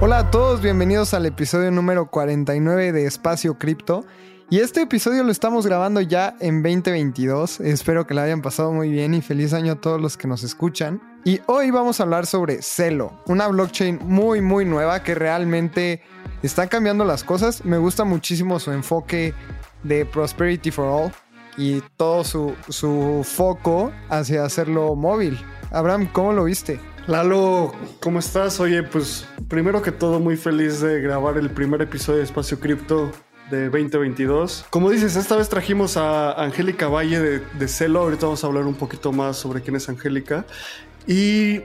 Hola a todos, bienvenidos al episodio número 49 de Espacio Cripto. Y este episodio lo estamos grabando ya en 2022. Espero que la hayan pasado muy bien y feliz año a todos los que nos escuchan. Y hoy vamos a hablar sobre Celo, una blockchain muy muy nueva que realmente está cambiando las cosas. Me gusta muchísimo su enfoque de Prosperity for All y todo su, su foco hacia hacerlo móvil. Abraham, ¿cómo lo viste? Lalo, ¿cómo estás? Oye, pues primero que todo muy feliz de grabar el primer episodio de Espacio Cripto de 2022. Como dices, esta vez trajimos a Angélica Valle de, Celo. Ahorita vamos a hablar un poquito más sobre quién es Angélica. Y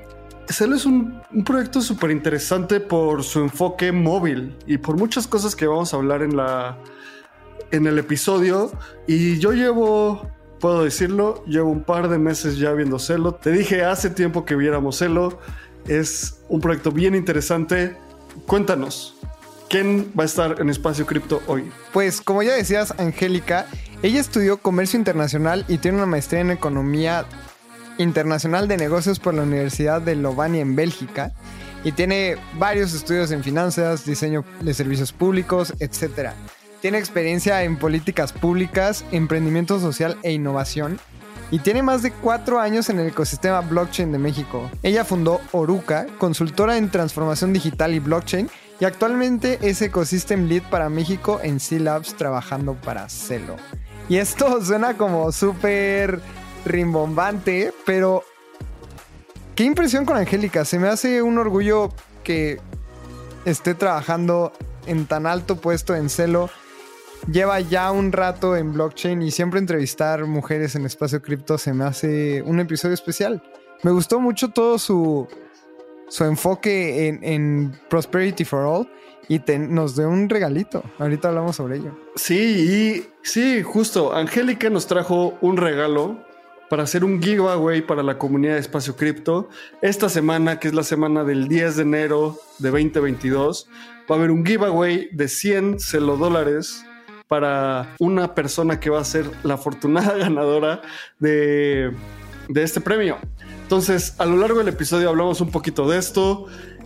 Celo es un, un proyecto súper interesante por su enfoque móvil y por muchas cosas que vamos a hablar en, la, en el episodio. Y yo llevo puedo decirlo, llevo un par de meses ya viendo Celo. Te dije hace tiempo que viéramos Celo. Es un proyecto bien interesante. Cuéntanos, ¿quién va a estar en Espacio Cripto hoy? Pues como ya decías, Angélica, ella estudió comercio internacional y tiene una maestría en economía internacional de negocios por la Universidad de Lovania en Bélgica y tiene varios estudios en finanzas, diseño de servicios públicos, etcétera. Tiene experiencia en políticas públicas, emprendimiento social e innovación. Y tiene más de cuatro años en el ecosistema blockchain de México. Ella fundó Oruca, consultora en transformación digital y blockchain, y actualmente es Ecosystem Lead para México en C-Labs trabajando para Celo. Y esto suena como súper rimbombante, pero qué impresión con Angélica. Se me hace un orgullo que esté trabajando en tan alto puesto en Celo lleva ya un rato en blockchain y siempre entrevistar mujeres en espacio cripto se me hace un episodio especial. Me gustó mucho todo su, su enfoque en, Prosperity for All y nos dio un regalito. Ahorita hablamos sobre ello. Sí, y sí, justo. Angélica nos trajo un regalo para hacer un giveaway para la comunidad de Espacio Cripto. Esta semana, que es la semana del 10 de enero de 2022, va a haber un giveaway de 100 celo dólares para una persona que va a ser la afortunada ganadora de, este premio. Entonces, a lo largo del episodio hablamos un poquito de esto.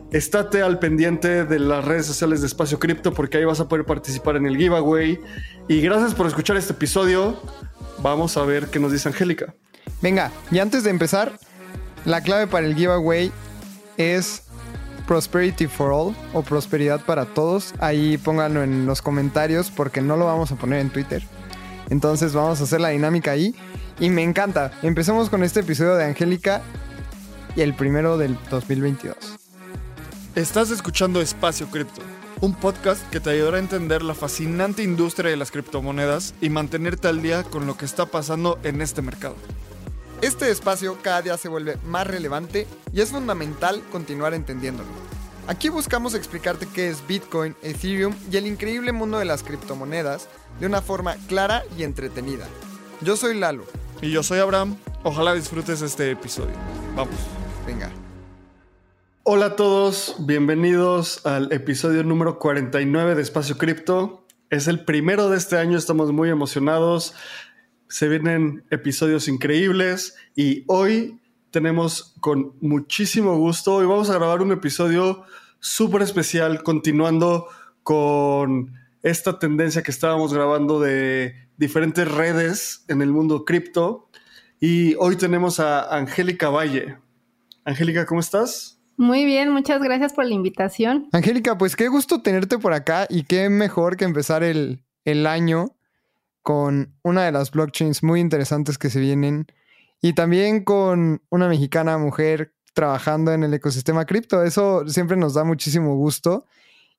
Estate al pendiente de las redes sociales de Espacio Cripto porque ahí vas a poder participar en el giveaway. Y gracias por escuchar este episodio. Vamos a ver qué nos dice Angélica. Venga, y antes de empezar, la clave para el giveaway es Prosperity for All o Prosperidad para Todos. Ahí pónganlo en los comentarios porque no lo vamos a poner en Twitter. Entonces vamos a hacer la dinámica ahí. Y me encanta. Empecemos con este episodio de Angélica y el primero del 2022. Estás escuchando Espacio Cripto, un podcast que te ayudará a entender la fascinante industria de las criptomonedas y mantenerte al día con lo que está pasando en este mercado. Este espacio cada día se vuelve más relevante y es fundamental continuar entendiéndolo. Aquí buscamos explicarte qué es Bitcoin, Ethereum y el increíble mundo de las criptomonedas de una forma clara y entretenida. Yo soy Lalo. Y yo soy Abraham. Ojalá disfrutes este episodio. Vamos. Venga. Hola a todos, bienvenidos al episodio número 49 de Espacio Cripto. Es el primero de este año, estamos muy emocionados. Se vienen episodios increíbles y hoy tenemos con muchísimo gusto, hoy vamos a grabar un episodio súper especial continuando con esta tendencia que estábamos grabando de diferentes redes en el mundo cripto. Y hoy tenemos a Angélica Valle. Angélica, ¿cómo estás? Muy bien, muchas gracias por la invitación. Angélica, pues qué gusto tenerte por acá y qué mejor que empezar el, el año con una de las blockchains muy interesantes que se vienen y también con una mexicana mujer trabajando en el ecosistema cripto. Eso siempre nos da muchísimo gusto.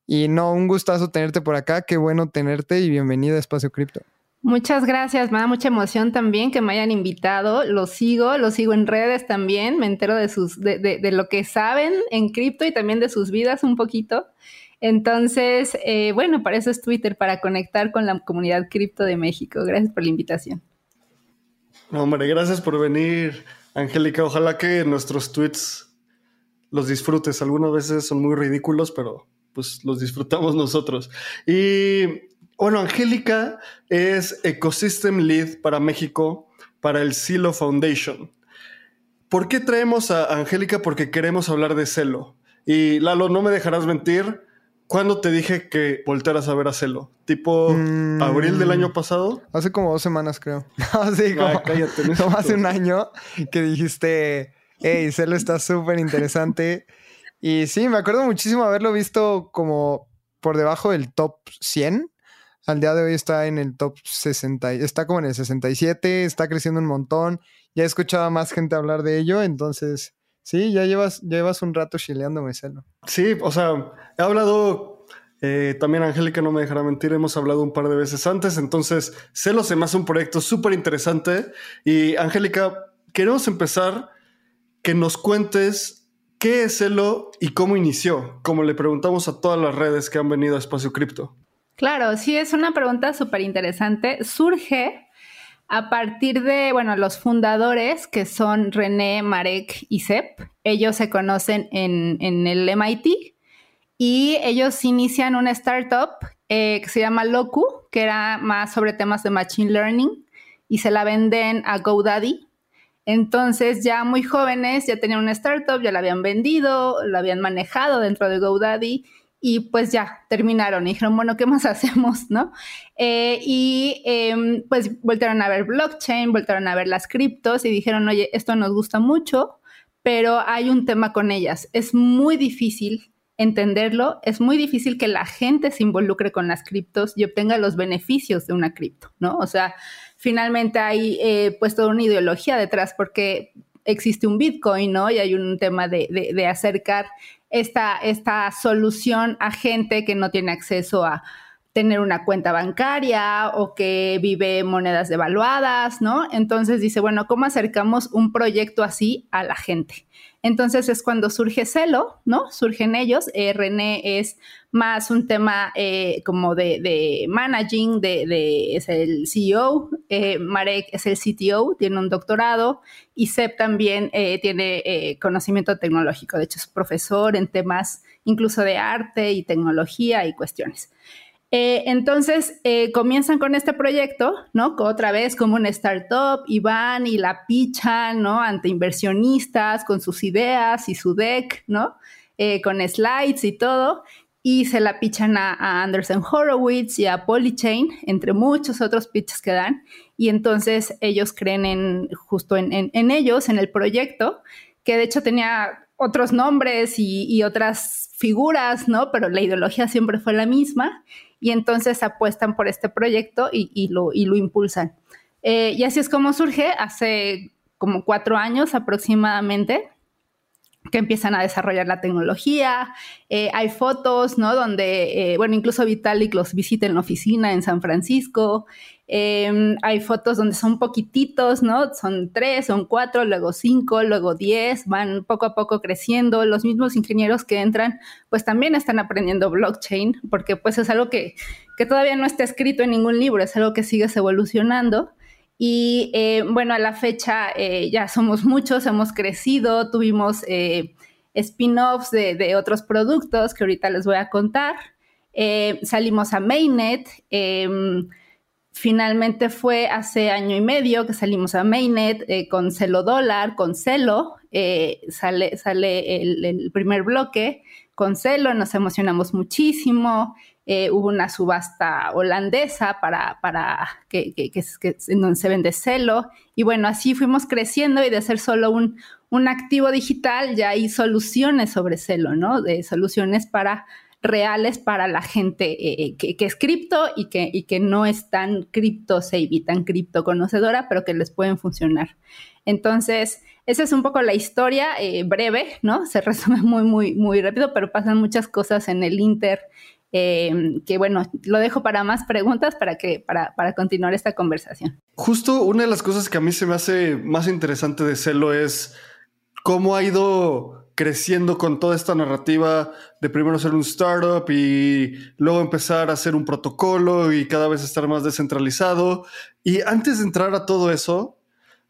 Y no, un gustazo tenerte por acá. Qué bueno tenerte y bienvenida a Espacio Cripto. Muchas gracias, me da mucha emoción también que me hayan invitado. Los sigo, los sigo en redes también. Me entero de, sus, de, de lo que saben en cripto y también de sus vidas un poquito. Entonces, eh, bueno, para eso es Twitter, para conectar con la comunidad cripto de México. Gracias por la invitación. hombre, gracias por venir, Angélica. Ojalá que nuestros tweets los disfrutes. Algunas veces son muy ridículos, pero pues los disfrutamos nosotros. Y bueno, Angélica es Ecosystem Lead para México, para el Silo Foundation. ¿Por qué traemos a Angélica? Porque queremos hablar de Celo. Y Lalo, no me dejarás mentir. ¿Cuándo te dije que voltearas a ver a Celo? ¿Tipo Mm. abril del año pasado? Hace como dos semanas, creo. No, sí, como, Ah, cállate, no como hace un año que dijiste, hey, Celo está súper interesante. y sí, me acuerdo muchísimo haberlo visto como por debajo del top 100. Al día de hoy está en el top 60, y- está como en el 67, está creciendo un montón. Ya he escuchado a más gente hablar de ello, entonces sí, ya llevas, ya llevas un rato chileándome, Celo. Sí, o sea, he hablado, eh, también Angélica no me dejará mentir, hemos hablado un par de veces antes, entonces Celo se me hace un proyecto súper interesante y Angélica, queremos empezar que nos cuentes qué es Celo y cómo inició, como le preguntamos a todas las redes que han venido a Espacio Cripto. Claro, sí, es una pregunta súper interesante. Surge a partir de, bueno, los fundadores que son René, Marek y Sepp. Ellos se conocen en, el MIT y ellos inician una startup eh, que se llama Loku, que era más sobre temas de Machine Learning y se la venden a GoDaddy. Entonces ya muy jóvenes, ya tenían una startup, ya la habían vendido, la habían manejado dentro de GoDaddy y pues ya terminaron y dijeron, bueno, ¿qué más hacemos? ¿No? Eh, y eh, pues voltearon a ver blockchain, voltearon a ver las criptos y dijeron, oye, esto nos gusta mucho, pero hay un tema con ellas. Es muy difícil entenderlo, es muy difícil que la gente se involucre con las criptos y obtenga los beneficios de una cripto, ¿no? O sea, finalmente hay eh, pues toda una ideología detrás porque existe un Bitcoin, ¿no? Y hay un tema de, de acercar esta, esta solución a gente que no tiene acceso a tener una cuenta bancaria o que vive monedas devaluadas, ¿no? Entonces dice, bueno, ¿cómo acercamos un proyecto así a la gente? Entonces es cuando surge Celo, ¿no? Surgen ellos. Eh, René es más un tema eh, como de, managing, de, es el CEO. Eh, Marek es el CTO, tiene un doctorado. Y Seb también eh, tiene conocimiento tecnológico. De hecho, es profesor en temas incluso de arte y tecnología y cuestiones. Eh, entonces eh, comienzan con este proyecto, ¿no? Otra vez como una startup y van y la pichan, ¿no? Ante inversionistas con sus ideas y su deck, ¿no? Eh, con slides y todo. Y se la pichan a, Anderson Horowitz y a Polychain, entre muchos otros pitches que dan. Y entonces ellos creen en, justo en, ellos, en el proyecto, que de hecho tenía otros nombres y otras figuras, ¿no? Pero la ideología siempre fue la misma y entonces apuestan por este proyecto y, lo, impulsan. Eh, y así es como surge hace como cuatro años aproximadamente que empiezan a desarrollar la tecnología. Eh, hay fotos, ¿no? Donde, eh, bueno, incluso Vitalik los visita en la oficina en San Francisco. Eh, hay fotos donde son poquititos, ¿no? Son tres, son cuatro, luego cinco, luego diez, van poco a poco creciendo. Los mismos ingenieros que entran, pues también están aprendiendo blockchain, porque pues es algo que, que todavía no está escrito en ningún libro, es algo que sigue evolucionando. Y eh, bueno, a la fecha eh, ya somos muchos, hemos crecido, tuvimos eh, spin-offs de, de, otros productos que ahorita les voy a contar. Eh, salimos a Mainnet. em, finalmente fue hace año y medio que salimos a Mainnet eh, con Celo Dólar, con Celo. eh, sale sale el, primer bloque con Celo, nos emocionamos muchísimo. Eh, hubo una subasta holandesa para, para que, que, que, que, en donde se vende Celo. Y bueno, así fuimos creciendo y de ser solo un, un activo digital, ya hay soluciones sobre Celo, ¿no? De soluciones para reales para la gente eh, que, que, es cripto y que, y que no es tan cripto savvy, tan cripto conocedora, pero que les pueden funcionar. Entonces, esa es un poco la historia eh, breve, ¿no? Se resume muy, muy, muy rápido, pero pasan muchas cosas en el Inter. Eh, que bueno, lo dejo para más preguntas para que para, para, continuar esta conversación. Justo una de las cosas que a mí se me hace más interesante de Celo es cómo ha ido creciendo con toda esta narrativa de primero ser un startup y luego empezar a hacer un protocolo y cada vez estar más descentralizado. Y antes de entrar a todo eso,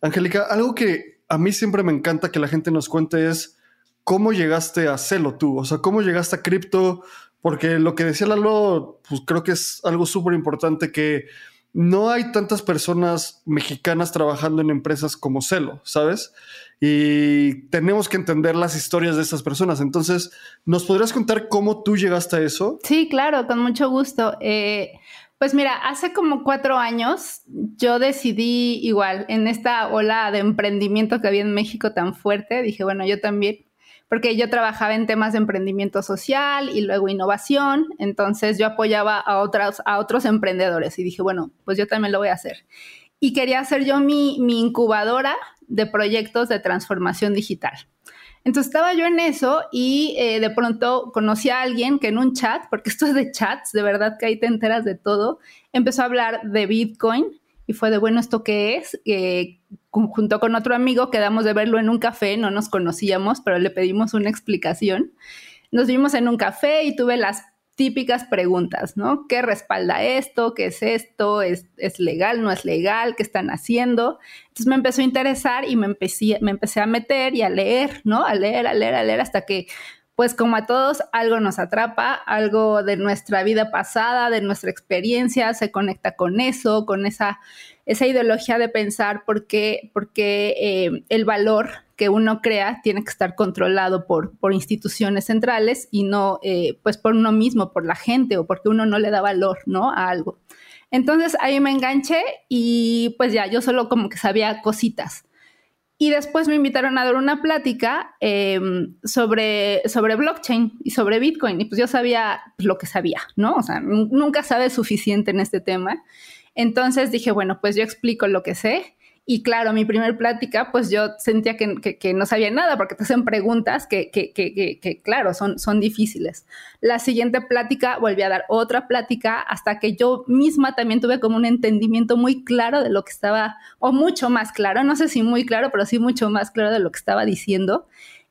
Angélica, algo que a mí siempre me encanta que la gente nos cuente es cómo llegaste a Celo tú, o sea, cómo llegaste a cripto, porque lo que decía Lalo, pues creo que es algo súper importante que no hay tantas personas mexicanas trabajando en empresas como Celo, ¿sabes? Y tenemos que entender las historias de estas personas. Entonces, ¿nos podrías contar cómo tú llegaste a eso? Sí, claro, con mucho gusto. Eh, pues mira, hace como cuatro años yo decidí igual en esta ola de emprendimiento que había en México tan fuerte, dije, bueno, yo también, porque yo trabajaba en temas de emprendimiento social y luego innovación, entonces yo apoyaba a, otras, a otros emprendedores y dije, bueno, pues yo también lo voy a hacer. Y quería hacer yo mi, mi incubadora de proyectos de transformación digital. Entonces estaba yo en eso y eh, de pronto conocí a alguien que en un chat, porque esto es de chats, de verdad que ahí te enteras de todo, empezó a hablar de Bitcoin y fue de, bueno, ¿esto qué es? Eh, junto con otro amigo quedamos de verlo en un café, no nos conocíamos, pero le pedimos una explicación. Nos vimos en un café y tuve las típicas preguntas, ¿no? ¿Qué respalda esto? ¿Qué es esto? ¿Es, legal? ¿No es legal? ¿Qué están haciendo? Entonces me empezó a interesar y me empecé, me empecé a meter y a leer, ¿no? A leer, a leer, a leer hasta que, pues como a todos, algo nos atrapa, algo de nuestra vida pasada, de nuestra experiencia, se conecta con eso, con esa, esa ideología de pensar por qué, eh, el valor que uno crea tiene que estar controlado por, por instituciones centrales y no eh, pues por uno mismo, por la gente o porque uno no le da valor, ¿no? A algo. Entonces ahí me enganché y pues ya, yo solo como que sabía cositas. Y después me invitaron a dar una plática em, sobre, sobre blockchain y sobre Bitcoin. Y pues yo sabía lo que sabía, ¿no? O sea, nunca sabes suficiente en este tema. Entonces dije, bueno, pues yo explico lo que sé y claro, mi primer plática, pues yo sentía que, no sabía nada porque te hacen preguntas que, que, claro, son, son difíciles. La siguiente plática volví a dar otra plática hasta que yo misma también tuve como un entendimiento muy claro de lo que estaba, o mucho más claro, no sé si muy claro, pero sí mucho más claro de lo que estaba diciendo.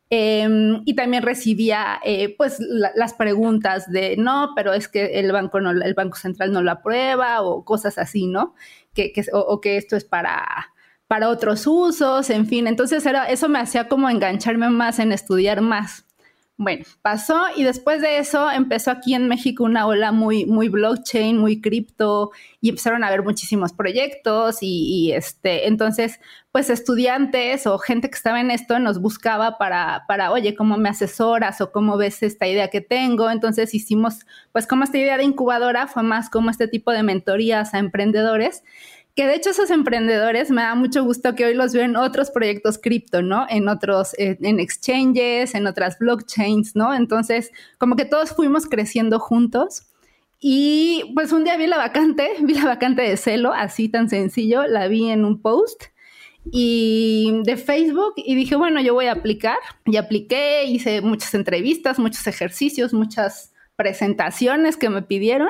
Em, y también recibía eh, pues las preguntas de no, pero es que el banco no, el banco central no lo aprueba o cosas así, ¿no? Que, o, que esto es para para otros usos, en fin. Entonces eso me hacía como engancharme más en estudiar más. Bueno, pasó y después de eso empezó aquí en México una ola muy, muy blockchain, muy cripto y empezaron a haber muchísimos proyectos y, este, entonces, pues estudiantes o gente que estaba en esto nos buscaba para, para, oye, ¿cómo me asesoras o cómo ves esta idea que tengo? Entonces hicimos, pues como esta idea de incubadora fue más como este tipo de mentorías a emprendedores que de hecho esos emprendedores me da mucho gusto que hoy los veo en otros proyectos cripto, ¿no? En otros, eh, en exchanges, en otras blockchains, ¿no? Entonces, como que todos fuimos creciendo juntos. Y pues un día vi la vacante, vi la vacante de Celo, así tan sencillo, la vi en un post y de Facebook y dije, bueno, yo voy a aplicar. Y apliqué, hice muchas entrevistas, muchos ejercicios, muchas presentaciones que me pidieron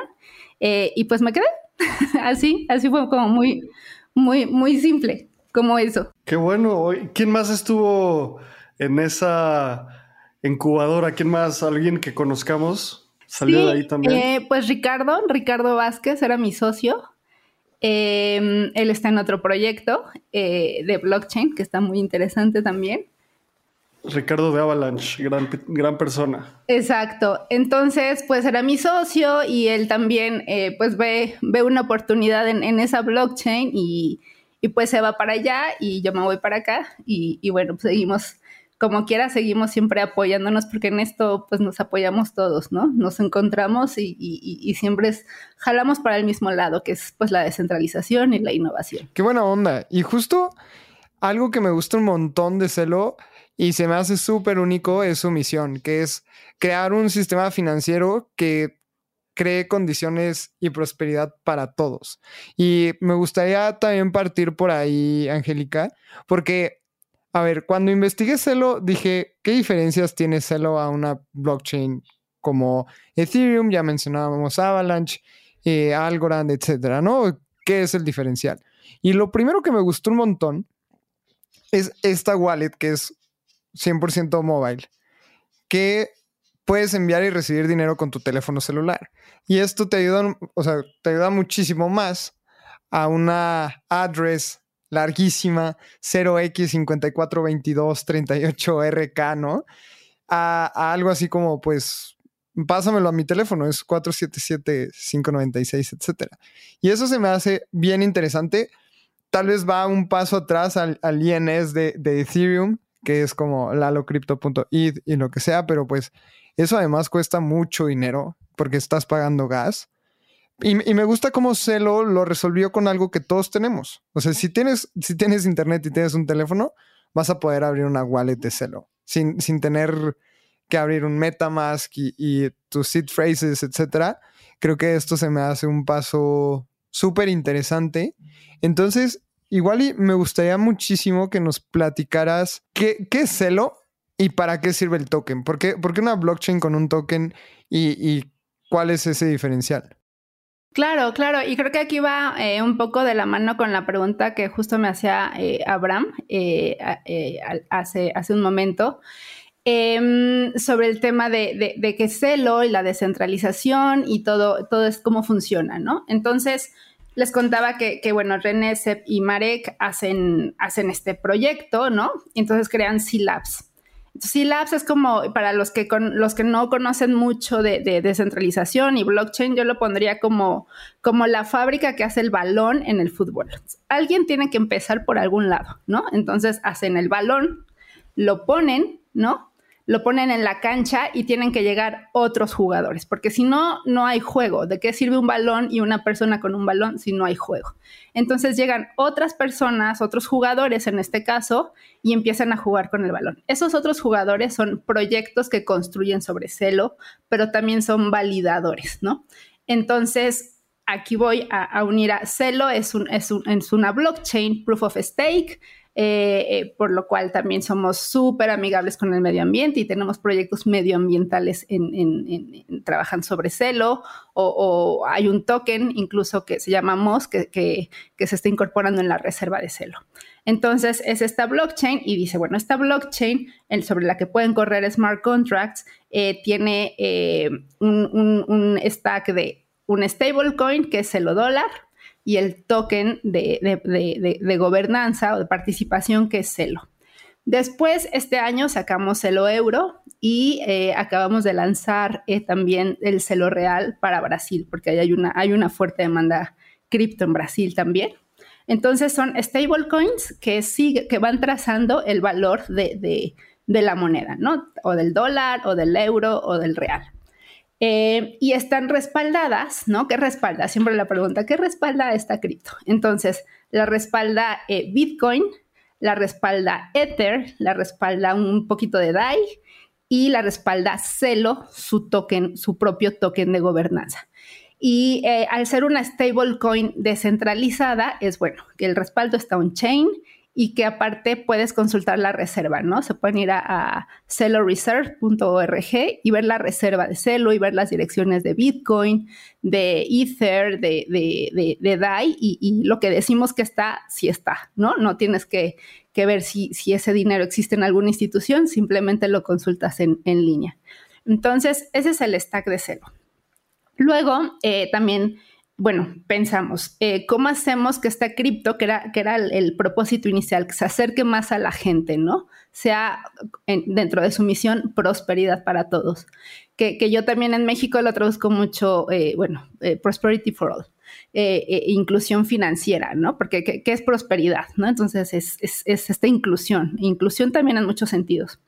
eh, y pues me quedé. así, así fue como muy, muy, muy simple, como eso. Qué bueno. ¿Quién más estuvo en esa incubadora? ¿Quién más? ¿Alguien que conozcamos? ¿Salió de ahí también? Eh, pues Ricardo, Ricardo Vázquez era mi socio. Em, él está en otro proyecto eh, de blockchain que está muy interesante también. Ricardo de Avalanche, gran, gran persona. Exacto. Entonces, pues era mi socio y él también, eh, pues ve, ve una oportunidad en, esa blockchain y, pues se va para allá y yo me voy para acá y, bueno, pues seguimos, como quiera, seguimos siempre apoyándonos porque en esto pues nos apoyamos todos, ¿no? Nos encontramos y, y siempre jalamos para el mismo lado, que es pues la descentralización y la innovación. Qué buena onda. Y justo algo que me gusta un montón de Celo y se me hace súper único es su misión, que es crear un sistema financiero que cree condiciones y prosperidad para todos. Y me gustaría también partir por ahí, Angélica, porque, a ver, cuando investigué Celo, dije, ¿qué diferencias tiene Celo a una blockchain como Ethereum? Ya mencionábamos Avalanche, eh, Algorand, etcétera, ¿no? ¿Qué es el diferencial? Y lo primero que me gustó un montón es esta wallet que es 100% mobile, que puedes enviar y recibir dinero con tu teléfono celular. Y esto te ayuda, o sea, te ayuda muchísimo más a una address larguísima 0x542238RK, ¿no? A, algo así como, pues, pásamelo a mi teléfono, es 477-596, etc. Y eso se me hace bien interesante. Tal vez va un paso atrás al, INS de, Ethereum, que es como lalocrypto.id y lo que sea, pero pues eso además cuesta mucho dinero porque estás pagando gas. Y, me gusta cómo Celo lo resolvió con algo que todos tenemos. O sea, si tienes, si tienes internet y tienes un teléfono, vas a poder abrir una wallet de Celo sin, sin tener que abrir un MetaMask y, tus seed phrases, etcétera. Creo que esto se me hace un paso súper interesante. Entonces, igual y me gustaría muchísimo que nos platicaras qué, qué es Celo y para qué sirve el token. ¿Por qué, una blockchain con un token y, cuál es ese diferencial? Claro, claro, y creo que aquí va eh, un poco de la mano con la pregunta que justo me hacía eh, Abraham eh, hace, hace un momento. Em, sobre el tema de, de, que Celo y la descentralización y todo, todo es cómo funciona, ¿no? Entonces, les contaba que, bueno, René, Sepp y Marek hacen, hacen este proyecto, ¿no? Entonces crean C-Labs. C-Labs es como, para los que, con, los que no conocen mucho de, descentralización y blockchain, yo lo pondría como, como la fábrica que hace el balón en el fútbol. Alguien tiene que empezar por algún lado, ¿no? Entonces hacen el balón, lo ponen, ¿no? Lo ponen en la cancha y tienen que llegar otros jugadores, porque si no, no hay juego. ¿De qué sirve un balón y una persona con un balón si no hay juego? Entonces llegan otras personas, otros jugadores en este caso, y empiezan a jugar con el balón. Esos otros jugadores son proyectos que construyen sobre celo, pero también son validadores, ¿no? Entonces, aquí voy a, unir a Celo, es, un, es, un, es una blockchain, proof of stake, eh, eh, por lo cual también somos súper amigables con el medio ambiente y tenemos proyectos medioambientales en, trabajan sobre celo o, hay un token incluso que se llama MOS que, que, se está incorporando en la reserva de celo. Entonces es esta blockchain y dice, bueno, esta blockchain sobre la que pueden correr smart contracts eh, tiene un, stack de un stablecoin que es celo dólar, y el token de, gobernanza o de participación que es Celo. Después, este año sacamos Celo Euro y eh, acabamos de lanzar eh, también el Celo Real para Brasil, porque hay una, hay una fuerte demanda cripto en Brasil también. Entonces son stablecoins que, que van trazando el valor de, de, la moneda, ¿no? O del dólar, o del euro, o del real. Eh, y están respaldadas, ¿no? ¿Qué respalda? Siempre la pregunta, ¿qué respalda esta cripto? Entonces, la respalda eh, Bitcoin, la respalda Ether, la respalda un poquito de DAI y la respalda Celo, su token, su propio token de gobernanza. Y eh, al ser una stablecoin descentralizada, es bueno que el respaldo está on-chain y que aparte puedes consultar la reserva, ¿no? Se pueden ir a, celoreserve.org y ver la reserva de Celo y ver las direcciones de Bitcoin, de Ether, de, de, DAI y, lo que decimos que está, sí está, ¿no? No tienes que, ver si, si, ese dinero existe en alguna institución, simplemente lo consultas en, línea. Entonces, ese es el stack de Celo. Luego, eh, también bueno, pensamos, eh, ¿cómo hacemos que esta cripto, que era, que era el, propósito inicial, que se acerque más a la gente, ¿no? Sea dentro de su misión prosperidad para todos. Que, yo también en México lo traduzco mucho, eh, bueno, eh, prosperity for all. inclusión financiera, ¿no? Porque ¿qué, es prosperidad? ¿no? Entonces es, es, esta inclusión, inclusión también en muchos sentidos.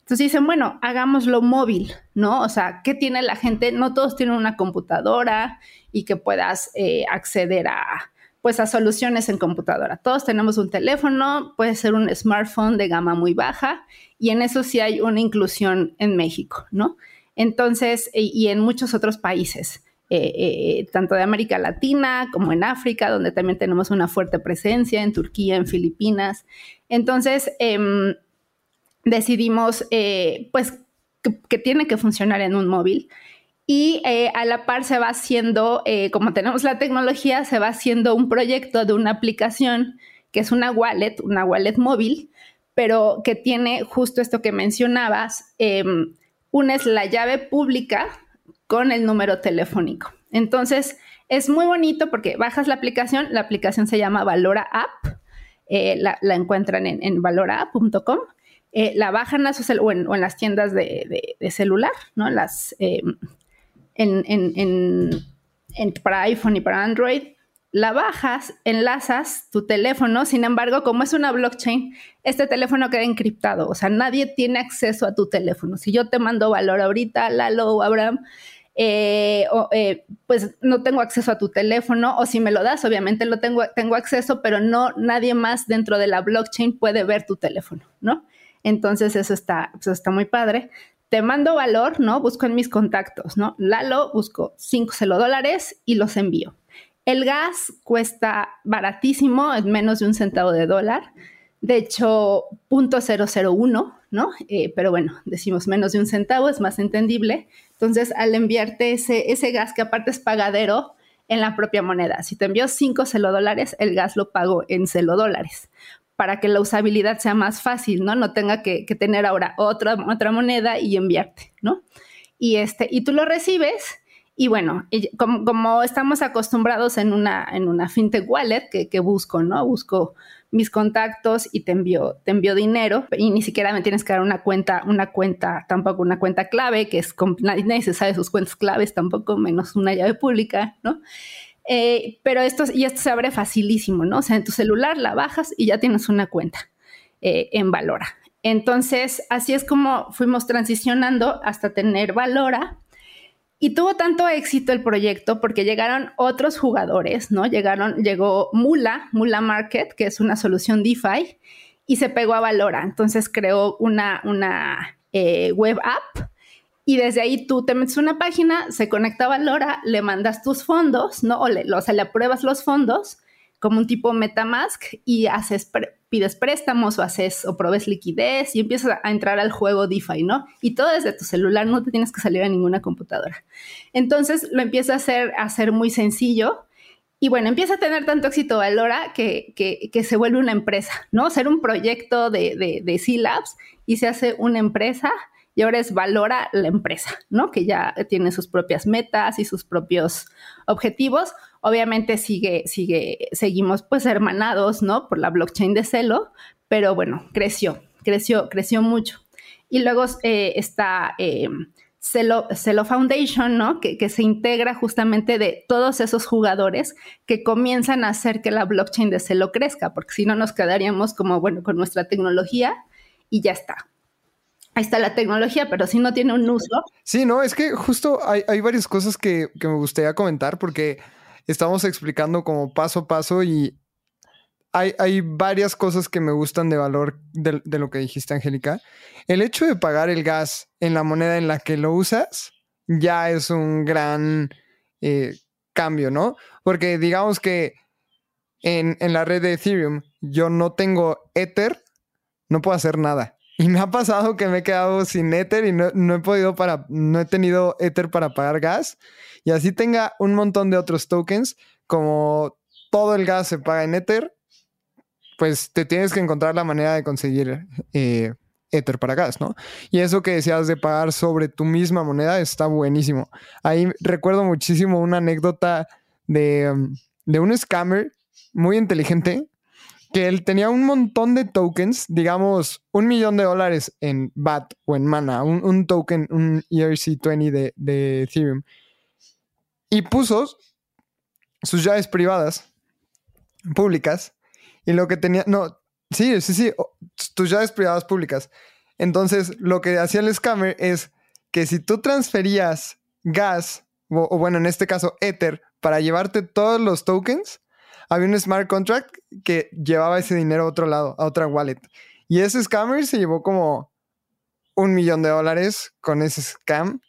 Entonces dicen, bueno, hagámoslo móvil, ¿no? O sea, ¿qué tiene la gente? No todos tienen una computadora y que puedas eh, acceder a, pues, a soluciones en computadora. Todos tenemos un teléfono, puede ser un smartphone de gama muy baja y en eso sí hay una inclusión en México, ¿no? Entonces, y en muchos otros países. Eh, eh, tanto de América Latina como en África, donde también tenemos una fuerte presencia, en Turquía, en Filipinas. Entonces, em, decidimos eh, pues que, tiene que funcionar en un móvil y eh, a la par se va haciendo, eh, como tenemos la tecnología, se va haciendo un proyecto de una aplicación que es una wallet, una wallet móvil, pero que tiene justo esto que mencionabas, em, una es la llave pública con el número telefónico. Entonces, es muy bonito porque bajas la aplicación, la aplicación se llama Valora App, la, encuentran en, en valorapp.com eh, la bajan a su o, en, las tiendas de, de, celular, ¿no? Las, eh, en, en, para iPhone y para Android, la bajas, enlazas tu teléfono, sin embargo, como es una blockchain, este teléfono queda encriptado, o sea, nadie tiene acceso a tu teléfono. Si yo te mando valor ahorita, Lalo o Abraham, eh, eh, pues no tengo acceso a tu teléfono, o si me lo das, obviamente lo tengo, tengo acceso, pero no nadie más dentro de la blockchain puede ver tu teléfono, ¿no? Entonces eso está, eso está muy padre. Te mando valor, ¿no? Busco en mis contactos, ¿no? Lalo, busco 5 dólares y los envío el gas cuesta baratísimo, es menos de un centavo de dólar. De hecho, .001, ¿no? Eh, pero bueno, decimos menos de un centavo, es más entendible. Entonces, al enviarte ese, ese gas, que aparte es pagadero en la propia moneda, si te envío 5 celo dólares, el gas lo pago en celo dólares para que la usabilidad sea más fácil, ¿no? No tenga que, que tener ahora otra, otra moneda y enviarte, ¿no? Y, este, y tú lo recibes y bueno, como, estamos acostumbrados en una, en una fintech wallet que, busco, ¿no? Busco mis contactos y te envío, te envío dinero y ni siquiera me tienes que dar una cuenta, una cuenta, tampoco una cuenta clave, que es, nadie se sabe sus cuentas claves tampoco, menos una llave pública, ¿no? Eh, pero esto, y esto se abre facilísimo, ¿no? O sea, en tu celular la bajas y ya tienes una cuenta eh, en Valora. Entonces, así es como fuimos transicionando hasta tener Valora y tuvo tanto éxito el proyecto porque llegaron otros jugadores, ¿no? Llegaron, llegó Mula, Mula Market, que es una solución DeFi, y se pegó a Valora. Entonces creó una, eh, web app y desde ahí tú te metes una página, se conecta a Valora, le mandas tus fondos, ¿no? O, le, o sea, le apruebas los fondos como un tipo MetaMask y haces pides préstamos o haces o probes liquidez y empiezas a entrar al juego DeFi, ¿no? Y todo desde tu celular, no te tienes que salir a ninguna computadora. Entonces lo empieza a hacer, a hacer muy sencillo. Y bueno, empieza a tener tanto éxito Valora que, que, que se vuelve una empresa, ¿no? Ser un proyecto de, de, de C-Labs y se hace una empresa y Valora la empresa, ¿no? Que ya tiene sus propias metas y sus propios objetivos. Obviamente sigue, sigue, seguimos pues hermanados, ¿no? Por la blockchain de Celo, pero bueno, creció, creció, creció mucho. Y luego eh, está eh, Celo, Foundation, ¿no? Que, que, se integra justamente de todos esos jugadores que comienzan a hacer que la blockchain de Celo crezca, porque si no nos quedaríamos como, bueno, con nuestra tecnología y ya está. Ahí está la tecnología, pero si no tiene un uso. Sí, no, es que justo hay, hay varias cosas que, que me gustaría comentar porque estamos explicando como paso a paso y hay, hay varias cosas que me gustan de valor de, lo que dijiste, Angélica. El hecho de pagar el gas en la moneda en la que lo usas ya es un gran eh, cambio, ¿no? Porque digamos que en, en la red de Ethereum yo no tengo Ether, no puedo hacer nada. Y me ha pasado que me he quedado sin Ether y no, no, he podido para, no he tenido Ether para pagar gas. Y así tenga un montón de otros tokens, como todo el gas se paga en Ether, pues te tienes que encontrar la manera de conseguir eh, Ether para gas, ¿no? Y eso que decías de pagar sobre tu misma moneda está buenísimo. Ahí recuerdo muchísimo una anécdota de, de un scammer muy inteligente que él tenía un montón de tokens, digamos, un millón de dólares en BAT o en MANA, un, token, un ERC20 de, Ethereum, y puso sus llaves privadas públicas, y lo que tenía, no, sí, sí, sí, tus llaves privadas públicas. Entonces, lo que hacía el scammer es que si tú transferías gas, o, o bueno, en este caso, Ether, para llevarte todos los tokens, había un smart contract que llevaba ese dinero a otro lado, a otra wallet. Y ese scammer se llevó como un millón de dólares con ese scam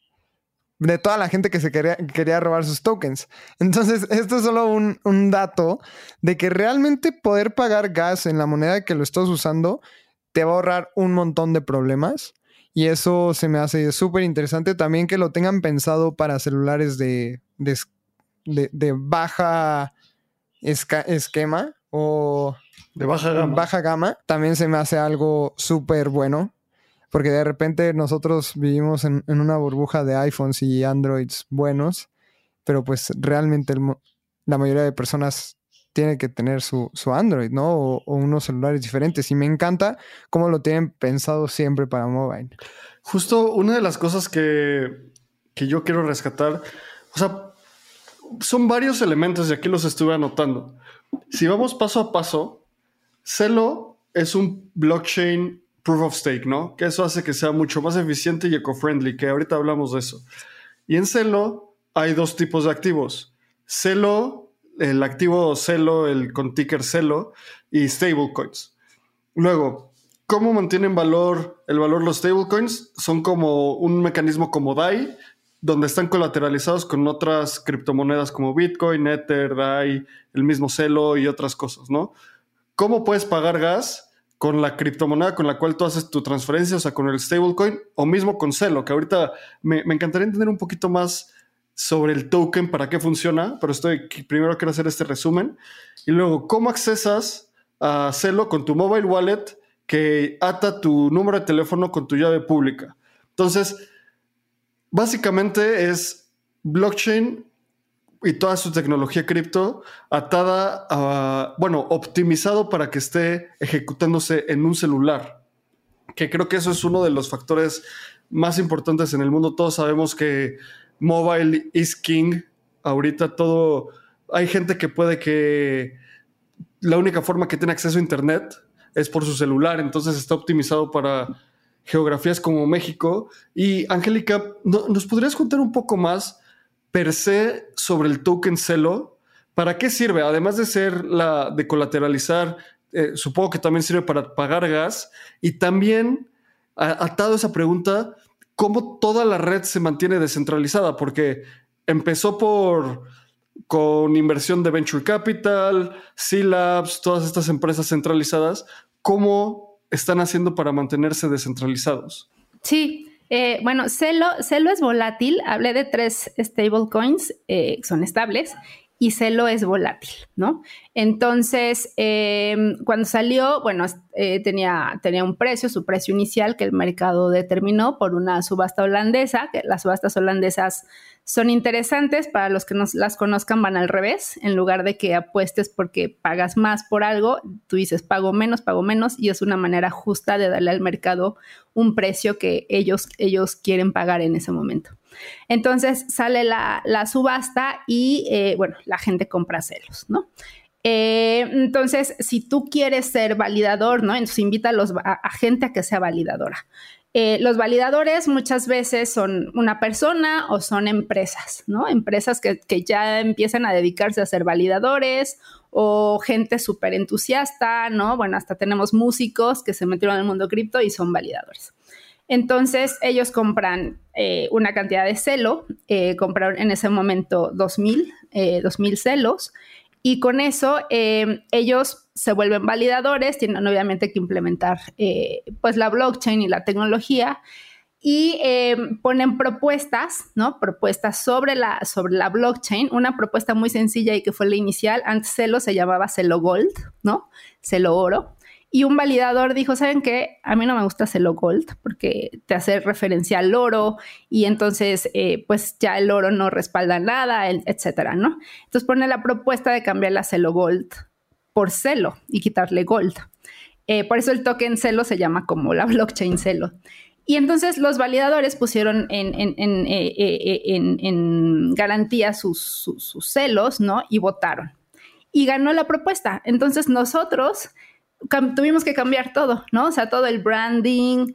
de toda la gente que se quería, quería robar sus tokens. Entonces, esto es solo un, un, dato de que realmente poder pagar gas en la moneda que lo estás usando te va a ahorrar un montón de problemas. Y eso se me hace súper interesante también que lo tengan pensado para celulares de, de, de, de esquema o de baja gama. baja gama, también se me hace algo súper bueno. Porque de repente nosotros vivimos en, una burbuja de iPhones y Androids buenos, pero pues realmente la mayoría de personas tiene que tener su, su Android, ¿no? O, o, unos celulares diferentes. Y me encanta cómo lo tienen pensado siempre para mobile. Justo una de las cosas que, que yo quiero rescatar, o sea, son varios elementos y aquí los estuve anotando. Si vamos paso a paso, Celo es un blockchain proof of stake, ¿no? Que eso hace que sea mucho más eficiente y eco-friendly, que ahorita hablamos de eso. Y en Celo hay dos tipos de activos. Celo, el activo Celo, el con ticker Celo, y stablecoins. Luego, ¿cómo mantienen valor el valor los stablecoins? Son como un mecanismo como DAI, donde están colateralizados con otras criptomonedas como Bitcoin, Ether, DAI, el mismo Celo y otras cosas, ¿no? ¿Cómo puedes pagar gas? con la criptomoneda con la cual tú haces tu transferencia, o sea, con el stablecoin, o mismo con Celo, que ahorita me, me, encantaría entender un poquito más sobre el token, para qué funciona, pero estoy primero quiero hacer este resumen. Y luego, ¿cómo accesas a Celo con tu mobile wallet que ata tu número de teléfono con tu llave pública? Entonces, básicamente es blockchain y toda su tecnología cripto atada a, bueno, optimizado para que esté ejecutándose en un celular. Que creo que eso es uno de los factores más importantes en el mundo. Todos sabemos que mobile is king. Ahorita todo, hay gente que puede que la única forma que tiene acceso a Internet es por su celular, entonces está optimizado para geografías como México. Y Angélica, ¿nos podrías contar un poco más? per se sobre el token Celo, ¿para qué sirve? Además de ser la de colateralizar, eh, supongo que también sirve para pagar gas y también atado esa pregunta, ¿cómo toda la red se mantiene descentralizada? Porque empezó por con inversión de venture capital, C-Labs, todas estas empresas centralizadas, ¿cómo están haciendo para mantenerse descentralizados? Sí, eh, bueno, Celo, Celo es volátil. Hablé de tres stablecoins, eh, son estables, y Celo es volátil, ¿no? Entonces, eh, cuando salió, bueno, eh, tenía, tenía un precio, su precio inicial que el mercado determinó por una subasta holandesa, que las subastas holandesas son interesantes para los que nos las conozcan, van al revés, en lugar de que apuestes porque pagas más por algo, tú dices pago menos, pago menos, y es una manera justa de darle al mercado un precio que ellos, ellos quieren pagar en ese momento. Entonces sale la, subasta y, eh, bueno, la gente compra celos, ¿no? Eh, entonces, si tú quieres ser validador, ¿no? Entonces invita a, los, a, gente a que sea validadora. Eh, los validadores muchas veces son una persona o son empresas, ¿no? Empresas que, que ya empiezan a dedicarse a ser validadores o gente súper entusiasta, ¿no? Bueno, hasta tenemos músicos que se metieron en el mundo cripto y son validadores. Entonces ellos compran eh, una cantidad de celo, compraron en ese momento 2.000, 2.000 celos y con eso eh, ellos se vuelven validadores, tienen obviamente que implementar eh, pues la blockchain y la tecnología y eh, ponen propuestas, ¿no? Propuestas sobre la, sobre la blockchain, una propuesta muy sencilla y que fue la inicial, antes Celo se llamaba Celo Gold, ¿no? Celo Oro. Y un validador dijo, ¿saben qué? A mí no me gusta Celo Gold porque te hace referencia al oro y entonces eh, pues ya el oro no respalda nada, etcétera, ¿no? Entonces pone la propuesta de cambiar la Celo Gold por Celo y quitarle Gold. Eh, por eso el token Celo se llama como la blockchain Celo. Y entonces los validadores pusieron en, en, eh, garantía sus celos, ¿no? Y votaron. Y ganó la propuesta. Entonces nosotros tuvimos que cambiar todo, ¿no? O sea, todo el branding,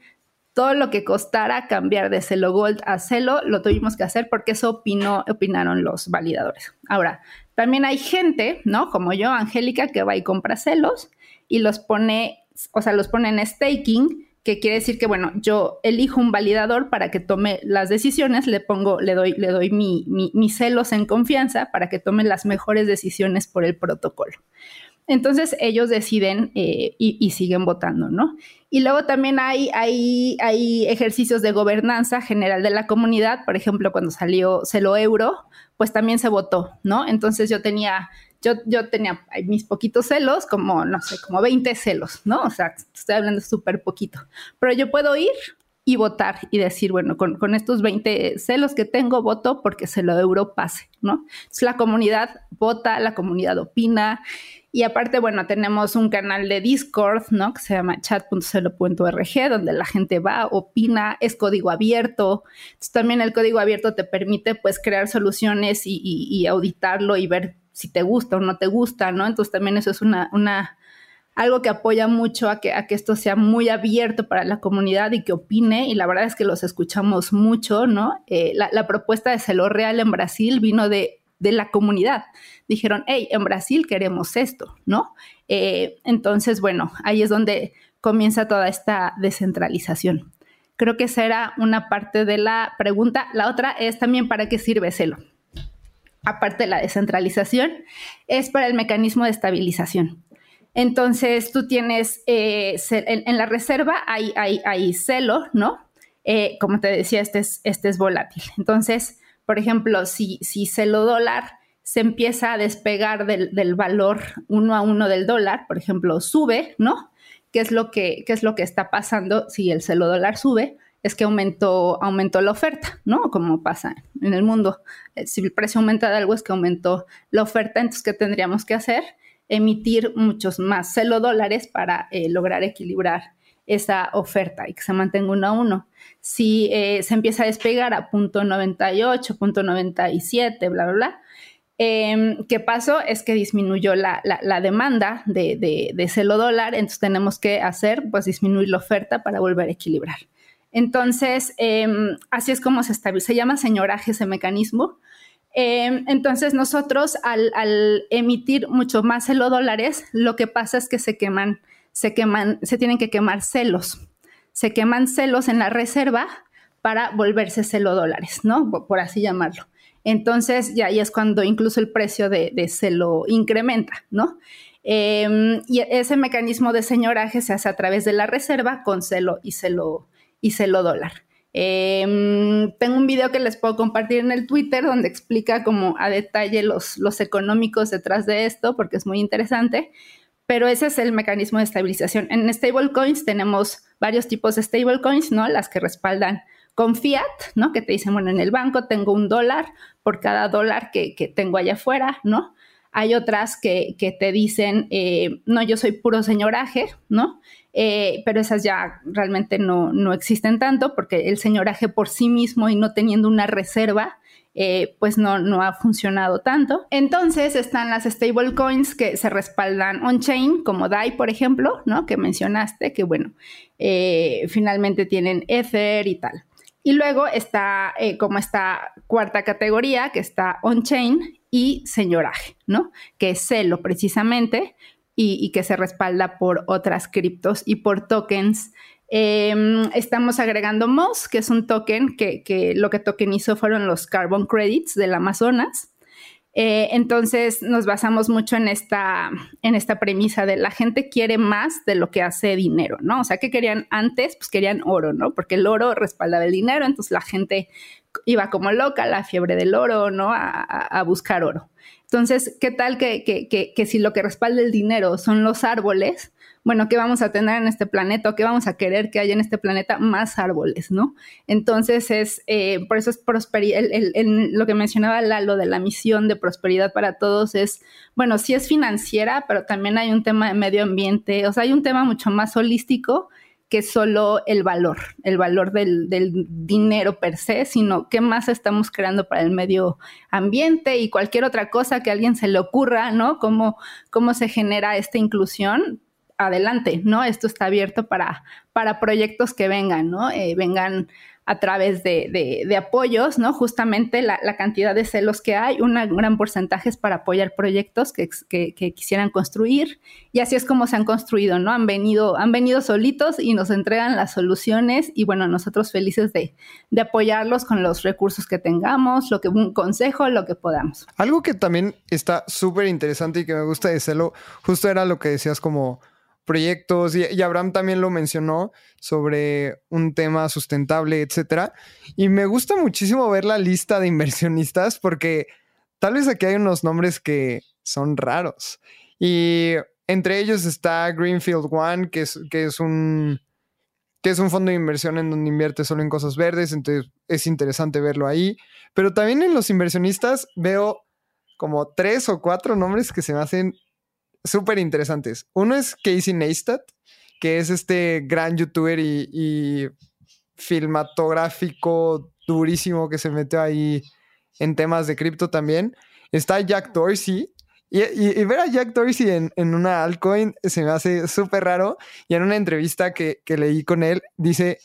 todo lo que costara cambiar de Celo Gold a Celo, lo tuvimos que hacer porque eso opinó, opinaron los validadores. Ahora, también hay gente, ¿no? Como yo, Angélica, que va y compra celos y los pone, o sea, los pone en staking, que quiere decir que, bueno, yo elijo un validador para que tome las decisiones, le pongo, le doy, le doy mi, mi celos en confianza para que tome las mejores decisiones por el protocolo. Entonces ellos deciden eh, y, siguen votando, ¿no? Y luego también hay, hay, hay, ejercicios de gobernanza general de la comunidad, por ejemplo, cuando salió Celo Euro, pues también se votó, ¿no? Entonces yo tenía, yo, yo tenía mis poquitos celos, como, no sé, como 20 celos, ¿no? O sea, estoy hablando súper poquito, pero yo puedo ir y votar y decir, bueno, con, con, estos 20 celos que tengo, voto porque se lo euro pase, ¿no? Entonces la comunidad vota, la comunidad opina y aparte, bueno, tenemos un canal de Discord, ¿no? Que se llama chat.celo.org, donde la gente va, opina, es código abierto. Entonces también el código abierto te permite pues crear soluciones y, auditarlo y ver si te gusta o no te gusta, ¿no? Entonces también eso es una, una algo que apoya mucho a que, a que esto sea muy abierto para la comunidad y que opine, y la verdad es que los escuchamos mucho, ¿no? Eh, la, propuesta de Celo Real en Brasil vino de, de, la comunidad. Dijeron, hey, en Brasil queremos esto, ¿no? Eh, entonces, bueno, ahí es donde comienza toda esta descentralización. Creo que esa era una parte de la pregunta. La otra es también para qué sirve Celo. Aparte de la descentralización, es para el mecanismo de estabilización. Entonces tú tienes, eh, en, la reserva hay, hay, celo, ¿no? Eh, como te decía, este es, este es volátil. Entonces, por ejemplo, si, si celo dólar se empieza a despegar del, valor uno a uno del dólar, por ejemplo, sube, ¿no? ¿Qué es lo que, qué es lo que está pasando si el celo dólar sube? Es que aumentó, aumentó la oferta, ¿no? Como pasa en el mundo. Eh, si el precio aumenta de algo es que aumentó la oferta, entonces, ¿qué tendríamos que hacer? emitir muchos más celo dólares para eh, lograr equilibrar esa oferta y que se mantenga uno a uno. Si eh, se empieza a despegar a punto 98, punto 97, bla, bla, bla, eh, ¿qué pasó? Es que disminuyó la, demanda de, de, celo dólar, entonces tenemos que hacer, pues disminuir la oferta para volver a equilibrar. Entonces, em, así es como se estabiliza. Se llama señoraje ese mecanismo. Em, entonces nosotros al, emitir mucho más celo dólares, lo que pasa es que se queman, se queman, se tienen que quemar celos. Se queman celos en la reserva para volverse celo dólares, ¿no? Por así llamarlo. Entonces ya ahí es cuando incluso el precio de, celo incrementa, ¿no? Em, y ese mecanismo de señoraje se hace a través de la reserva con celo y celo y dólar. Em, tengo un video que les puedo compartir en el Twitter donde explica como a detalle los, los económicos detrás de esto, porque es muy interesante. Pero ese es el mecanismo de estabilización. En stablecoins tenemos varios tipos de stablecoins, ¿no? Las que respaldan con fiat, ¿no? Que te dicen, bueno, en el banco tengo un dólar por cada dólar que, que tengo allá afuera, ¿no? Hay otras que, que te dicen, eh, no, yo soy puro señoraje, ¿no? Eh, pero esas ya realmente no, no, existen tanto porque el señoraje por sí mismo y no teniendo una reserva, eh, pues no, no ha funcionado tanto. Entonces están las stablecoins que se respaldan on-chain, como DAI, por ejemplo, ¿no? Que mencionaste, que bueno, eh, finalmente tienen Ether y tal. Y luego está como esta cuarta categoría que está on-chain y señoraje, ¿no? Que es celo precisamente, y, que se respalda por otras criptos y por tokens. Em, estamos agregando MOS, que es un token que, lo que tokenizó fueron los carbon credits del Amazonas. Eh, entonces nos basamos mucho en esta, en esta premisa de la gente quiere más de lo que hace dinero, ¿no? O sea, ¿qué querían antes? Pues querían oro, ¿no? Porque el oro respaldaba el dinero, entonces la gente iba como loca, la fiebre del oro, ¿no? a buscar oro. Entonces, ¿qué tal que, si lo que respalda el dinero son los árboles? Bueno, ¿qué vamos a tener en este planeta o qué vamos a querer que haya en este planeta? Más árboles, ¿no? Entonces, es eh, por eso es prosperidad. lo que mencionaba Lalo de la misión de prosperidad para todos es, bueno, sí es financiera, pero también hay un tema de medio ambiente, o sea, hay un tema mucho más holístico que solo el valor, el valor del, dinero per se, sino qué más estamos creando para el medio ambiente y cualquier otra cosa que a alguien se le ocurra, ¿no? Cómo, cómo se genera esta inclusión. Adelante, ¿no? Esto está abierto para, para proyectos que vengan, ¿no? Eh, vengan a través de, apoyos, ¿no? Justamente la, cantidad de celos que hay, un gran porcentaje es para apoyar proyectos que, quisieran construir y así es como se han construido, ¿no? Han venido, han venido solitos y nos entregan las soluciones y bueno, nosotros felices de, apoyarlos con los recursos que tengamos, lo que un consejo, lo que podamos. Algo que también está súper interesante y que me gusta de Celo, justo era lo que decías como proyectos y, Abraham también lo mencionó sobre un tema sustentable, etcétera. Y me gusta muchísimo ver la lista de inversionistas porque tal vez aquí hay unos nombres que son raros. Y entre ellos está Greenfield One, que es, que es un que es un fondo de inversión en donde invierte solo en cosas verdes, entonces es interesante verlo ahí. Pero también en los inversionistas veo como tres o cuatro nombres que se me hacen súper interesantes. Uno es Casey Neistat, que es este gran youtuber y, filmatográfico durísimo que se metió ahí en temas de cripto también. Está Jack Dorsey. Y, ver a Jack Dorsey en, una altcoin se me hace súper raro. Y en una entrevista que leí con él, dice,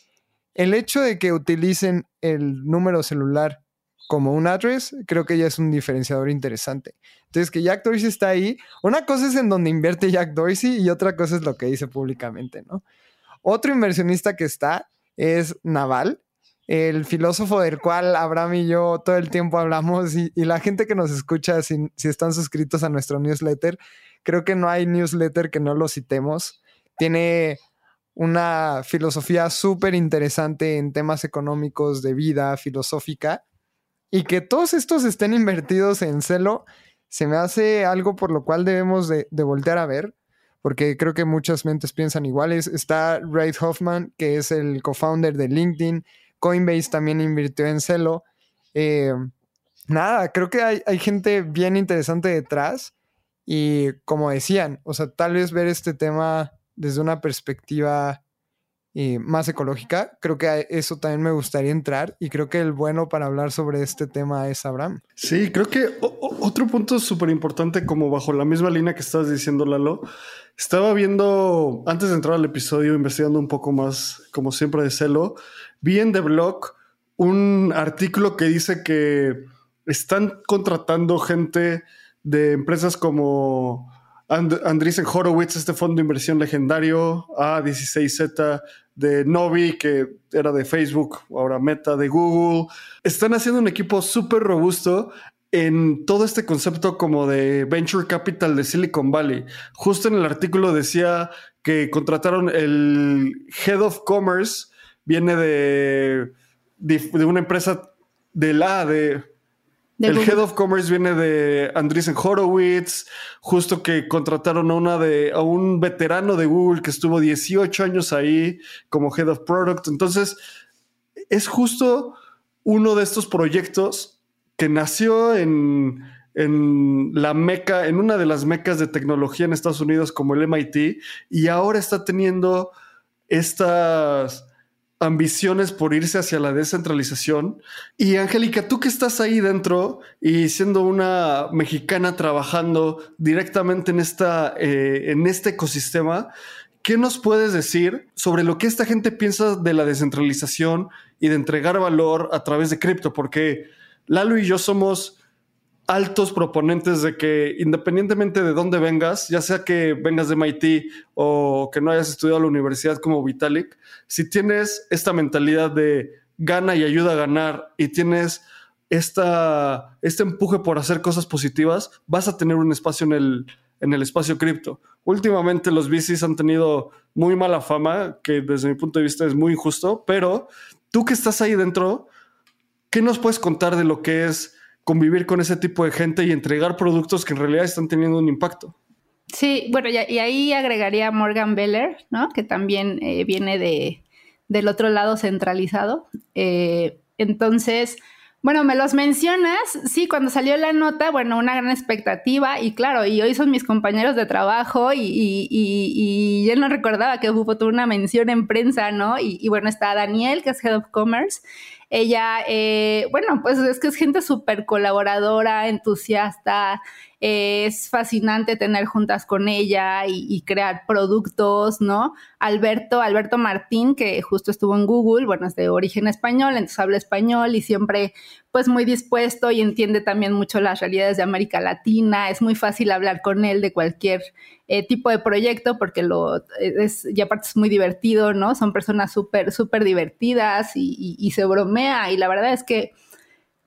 el hecho de que utilicen el número celular como un address, creo que ya es un diferenciador interesante. Entonces, que Jack Dorsey está ahí, una cosa es en donde invierte Jack Dorsey y otra cosa es lo que dice públicamente, ¿no? Otro inversionista que está es Naval, el filósofo del cual Abraham y yo todo el tiempo hablamos y, la gente que nos escucha, si, si, están suscritos a nuestro newsletter, creo que no hay newsletter que no lo citemos. Tiene una filosofía súper interesante en temas económicos, de vida, filosófica, y que todos estos estén invertidos en celo, se me hace algo por lo cual debemos de, voltear a ver porque creo que muchas mentes piensan iguales. Está Ray Hoffman, que es el co-founder de LinkedIn, Coinbase también invirtió en Celo. Eh, nada, creo que hay, gente bien interesante detrás y como decían, o sea, tal vez ver este tema desde una perspectiva eh, más ecológica, creo que eso también me gustaría entrar y creo que el bueno para hablar sobre este tema es Abraham. Sí, creo que otro punto súper importante, como bajo la misma línea que estás diciendo, Lalo, estaba viendo, antes de entrar al episodio, investigando un poco más, como siempre, de Celo, vi en The Block un artículo que dice que están contratando gente de empresas como Andreessen Horowitz, este fondo de inversión legendario, A16Z de Novi, que era de Facebook, ahora Meta de Google. Están haciendo un equipo súper robusto en todo este concepto como de venture capital de Silicon Valley. Justo en el artículo decía que contrataron el head of commerce viene de, de, una empresa de la de, el Head of Commerce viene de Andreessen Horowitz, justo que contrataron a, una de, a un veterano de Google que estuvo 18 años ahí como Head of Product. Entonces, es justo uno de estos proyectos que nació en, en la meca, en una de las mecas de tecnología en Estados Unidos como el MIT, y ahora está teniendo estas ambiciones por irse hacia la descentralización. Y Angélica, tú que estás ahí dentro y siendo una mexicana trabajando directamente en, esta, eh, en este ecosistema, ¿qué nos puedes decir sobre lo que esta gente piensa de la descentralización y de entregar valor a través de cripto? Porque Lalo y yo somos altos proponentes de que independientemente de dónde vengas, ya sea que vengas de MIT o que no hayas estudiado en la universidad como Vitalik, si tienes esta mentalidad de gana y ayuda a ganar y tienes esta, este empuje por hacer cosas positivas, vas a tener un espacio en el, en el espacio cripto. Últimamente los VCs han tenido muy mala fama, que desde mi punto de vista es muy injusto, pero tú que estás ahí dentro, ¿qué nos puedes contar de lo que es convivir con ese tipo de gente y entregar productos que en realidad están teniendo un impacto. Sí, bueno, y, ahí agregaría Morgan Beller, ¿no? Que también eh, viene de, del otro lado centralizado. Eh, entonces, bueno, me los mencionas, sí, cuando salió la nota, bueno, una gran expectativa y claro, y hoy son mis compañeros de trabajo y, y, y, yo no recordaba que hubo una mención en prensa, ¿no? Y, bueno, está Daniel, que es Head of Commerce, ella, eh, bueno, pues es que es gente súper colaboradora, entusiasta, es fascinante tener juntas con ella y, crear productos, ¿no? Alberto, Alberto Martín, que justo estuvo en Google, bueno, es de origen español, entonces habla español y siempre pues muy dispuesto y entiende también mucho las realidades de América Latina, es muy fácil hablar con él de cualquier eh, tipo de proyecto porque lo es, y aparte es muy divertido, ¿no? Son personas súper, súper divertidas y se bromea y la verdad es que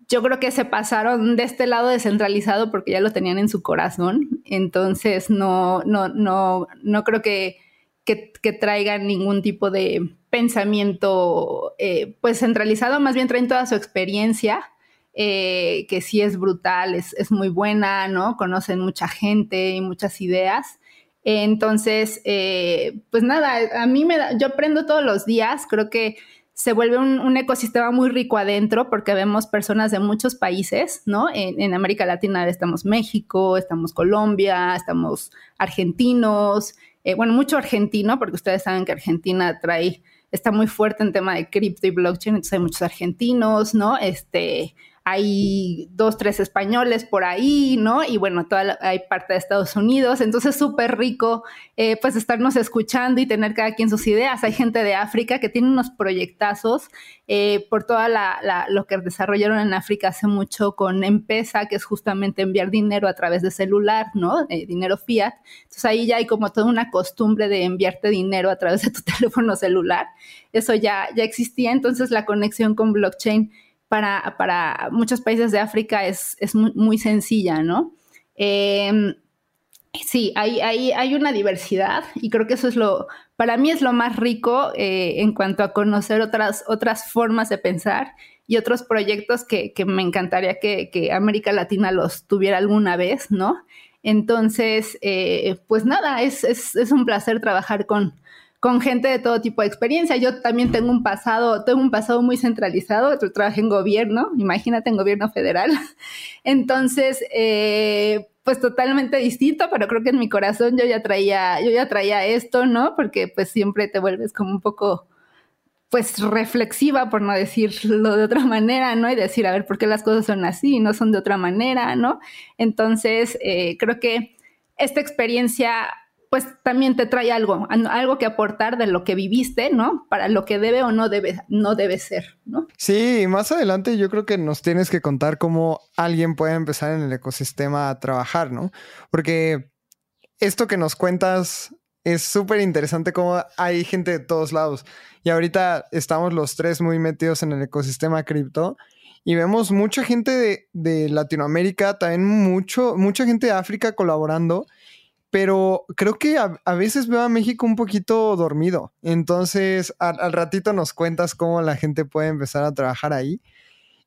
yo creo que se pasaron de este lado descentralizado porque ya lo tenían en su corazón. Entonces, no, no, no, no creo que, que, traigan ningún tipo de pensamiento eh, pues centralizado, más bien traen toda su experiencia, eh, que sí es brutal, es, es, muy buena, ¿no? Conocen mucha gente y muchas ideas. Entonces, eh, pues nada, a mí me da, yo aprendo todos los días, creo que se vuelve un, ecosistema muy rico adentro porque vemos personas de muchos países, ¿no? En, América Latina estamos México, estamos Colombia, estamos argentinos, eh, bueno, mucho argentino, porque ustedes saben que Argentina trae, está muy fuerte en tema de cripto y blockchain, entonces hay muchos argentinos, ¿no? Este, hay dos, tres españoles por ahí, ¿no? Y bueno, toda hay parte de Estados Unidos, entonces súper rico eh, pues estarnos escuchando y tener cada quien sus ideas. Hay gente de África que tiene unos proyectazos eh, por toda la, lo que desarrollaron en África hace mucho con Empesa, que es justamente enviar dinero a través de celular, ¿no? Eh, dinero fiat. Entonces ahí ya hay como toda una costumbre de enviarte dinero a través de tu teléfono celular. Eso ya, ya existía, entonces la conexión con blockchain para, muchos países de África es, muy, sencilla, ¿no? Em, sí, hay, hay, una diversidad y creo que eso es lo, para mí es lo más rico eh, en cuanto a conocer otras, otras formas de pensar y otros proyectos que, me encantaría que, América Latina los tuviera alguna vez, ¿no? Entonces, eh, pues nada, es, es, un placer trabajar con, con gente de todo tipo de experiencia. Yo también tengo un pasado, tengo un pasado muy centralizado, trabajé en gobierno, imagínate en gobierno federal. Entonces, eh, pues totalmente distinto, pero creo que en mi corazón yo ya traía, yo ya traía esto, ¿no? Porque pues siempre te vuelves como un poco pues reflexiva, por no decirlo de otra manera, ¿no? Y decir, a ver, ¿por qué las cosas son así y no son de otra manera, ¿no? Entonces, eh, creo que esta experiencia pues también te trae algo, algo que aportar de lo que viviste, ¿no? Para lo que debe o no debe, no debe ser, ¿no? Sí, más adelante yo creo que nos tienes que contar cómo alguien puede empezar en el ecosistema a trabajar, ¿no? Porque esto que nos cuentas es súper interesante cómo hay gente de todos lados. Y ahorita estamos los tres muy metidos en el ecosistema cripto y vemos mucha gente de, de Latinoamérica, también mucho, mucha gente de África colaborando pero creo que a, veces veo a México un poquito dormido. Entonces, al, ratito nos cuentas cómo la gente puede empezar a trabajar ahí.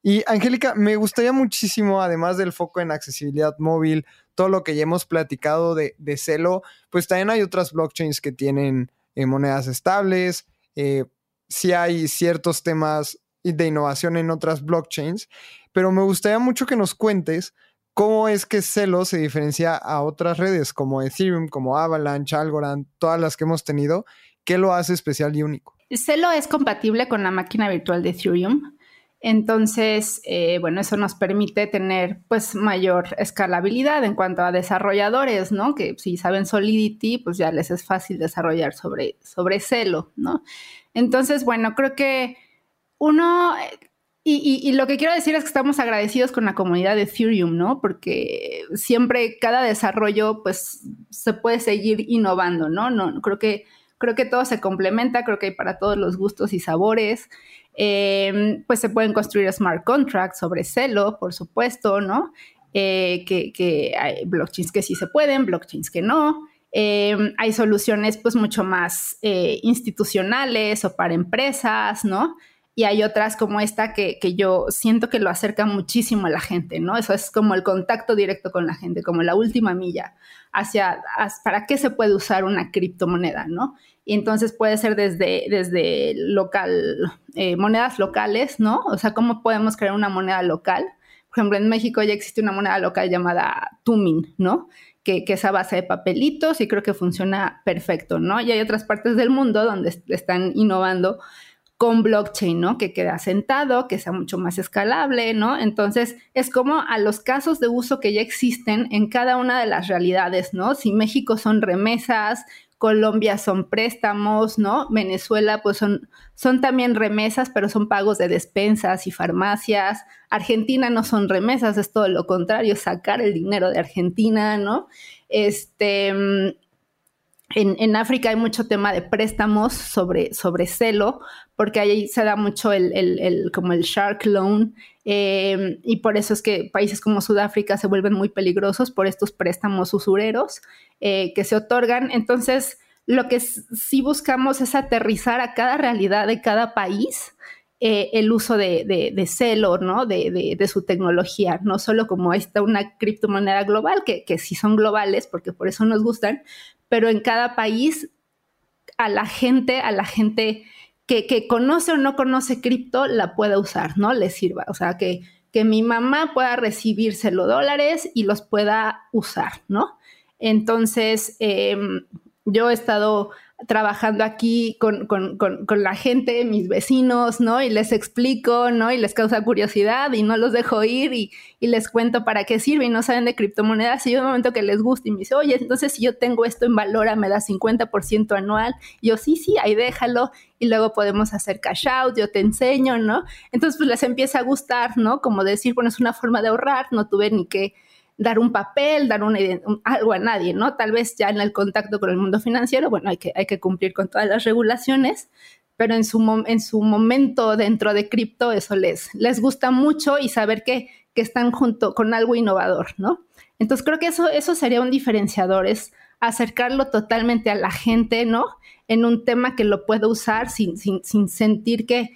Y Angélica, me gustaría muchísimo, además del foco en accesibilidad móvil, todo lo que ya hemos platicado de, de Celo, pues también hay otras blockchains que tienen eh, monedas estables. Eh, sí hay ciertos temas de innovación en otras blockchains, pero me gustaría mucho que nos cuentes ¿Cómo es que Celo se diferencia a otras redes como Ethereum, como Avalanche, Algorand, todas las que hemos tenido? ¿Qué lo hace especial y único? Celo es compatible con la máquina virtual de Ethereum. Entonces, eh, bueno, eso nos permite tener pues mayor escalabilidad en cuanto a desarrolladores, ¿no? Que si saben Solidity, pues ya les es fácil desarrollar sobre, sobre Celo, ¿no? Entonces, bueno, creo que uno, y, lo que quiero decir es que estamos agradecidos con la comunidad de Ethereum, ¿no? Porque siempre cada desarrollo, pues, se puede seguir innovando, ¿no? no creo que creo que todo se complementa, creo que hay para todos los gustos y sabores. Em, pues se pueden construir smart contracts sobre Celo, por supuesto, ¿no? Eh, que, hay blockchains que sí se pueden, blockchains que no. Em, hay soluciones pues mucho más eh, institucionales o para empresas, ¿no? Y hay otras como esta que, yo siento que lo acerca muchísimo a la gente, ¿no? Eso es como el contacto directo con la gente, como la última milla hacia, para qué se puede usar una criptomoneda, ¿no? Y entonces puede ser desde, desde local, eh, monedas locales, ¿no? O sea, ¿cómo podemos crear una moneda local? Por ejemplo, en México ya existe una moneda local llamada Tumin, ¿no? Que, que, es a base de papelitos y creo que funciona perfecto, ¿no? Y hay otras partes del mundo donde están innovando con blockchain, ¿no? Que quede asentado, que sea mucho más escalable, ¿no? Entonces, es como a los casos de uso que ya existen en cada una de las realidades, ¿no? Si México son remesas, Colombia son préstamos, ¿no? Venezuela, pues son, son también remesas, pero son pagos de despensas y farmacias. Argentina no son remesas, es todo lo contrario, sacar el dinero de Argentina, ¿no? Este, en, África hay mucho tema de préstamos sobre, sobre celo, porque ahí se da mucho el, como el shark loan, em, y por eso es que países como Sudáfrica se vuelven muy peligrosos por estos préstamos usureros eh, que se otorgan. Entonces, lo que sí buscamos es aterrizar a cada realidad de cada país eh, el uso de, de, Celo, ¿no? De, de, su tecnología, no solo como está una criptomoneda global, que, que sí son globales, porque por eso nos gustan, pero en cada país a la gente, a la gente que, conoce o no conoce cripto, la pueda usar, ¿no? Le sirva. O sea, que, mi mamá pueda recibírselo dólares y los pueda usar, ¿no? Entonces, em, yo he estado trabajando aquí con, la gente, mis vecinos, ¿no? Y les explico, ¿no? Y les causa curiosidad y no los dejo ir y, les cuento para qué sirve y no saben de criptomonedas. Y yo un momento que les gusta y me dice, oye, entonces si yo tengo esto en Valora, me da 50% anual. yo, sí, sí, ahí déjalo. Y luego podemos hacer cash out, yo te enseño, ¿no? Entonces, pues les empieza a gustar, ¿no? Como decir, bueno, es una forma de ahorrar, no tuve ni que dar un papel, dar algo a nadie, ¿no? Tal vez ya en el contacto con el mundo financiero, bueno, hay que, cumplir con todas las regulaciones, pero en su, en su momento dentro de cripto eso les, gusta mucho y saber que, están junto con algo innovador, ¿no? Entonces creo que eso, eso sería un diferenciador, es acercarlo totalmente a la gente, ¿no? En un tema que lo pueda usar sin sentir que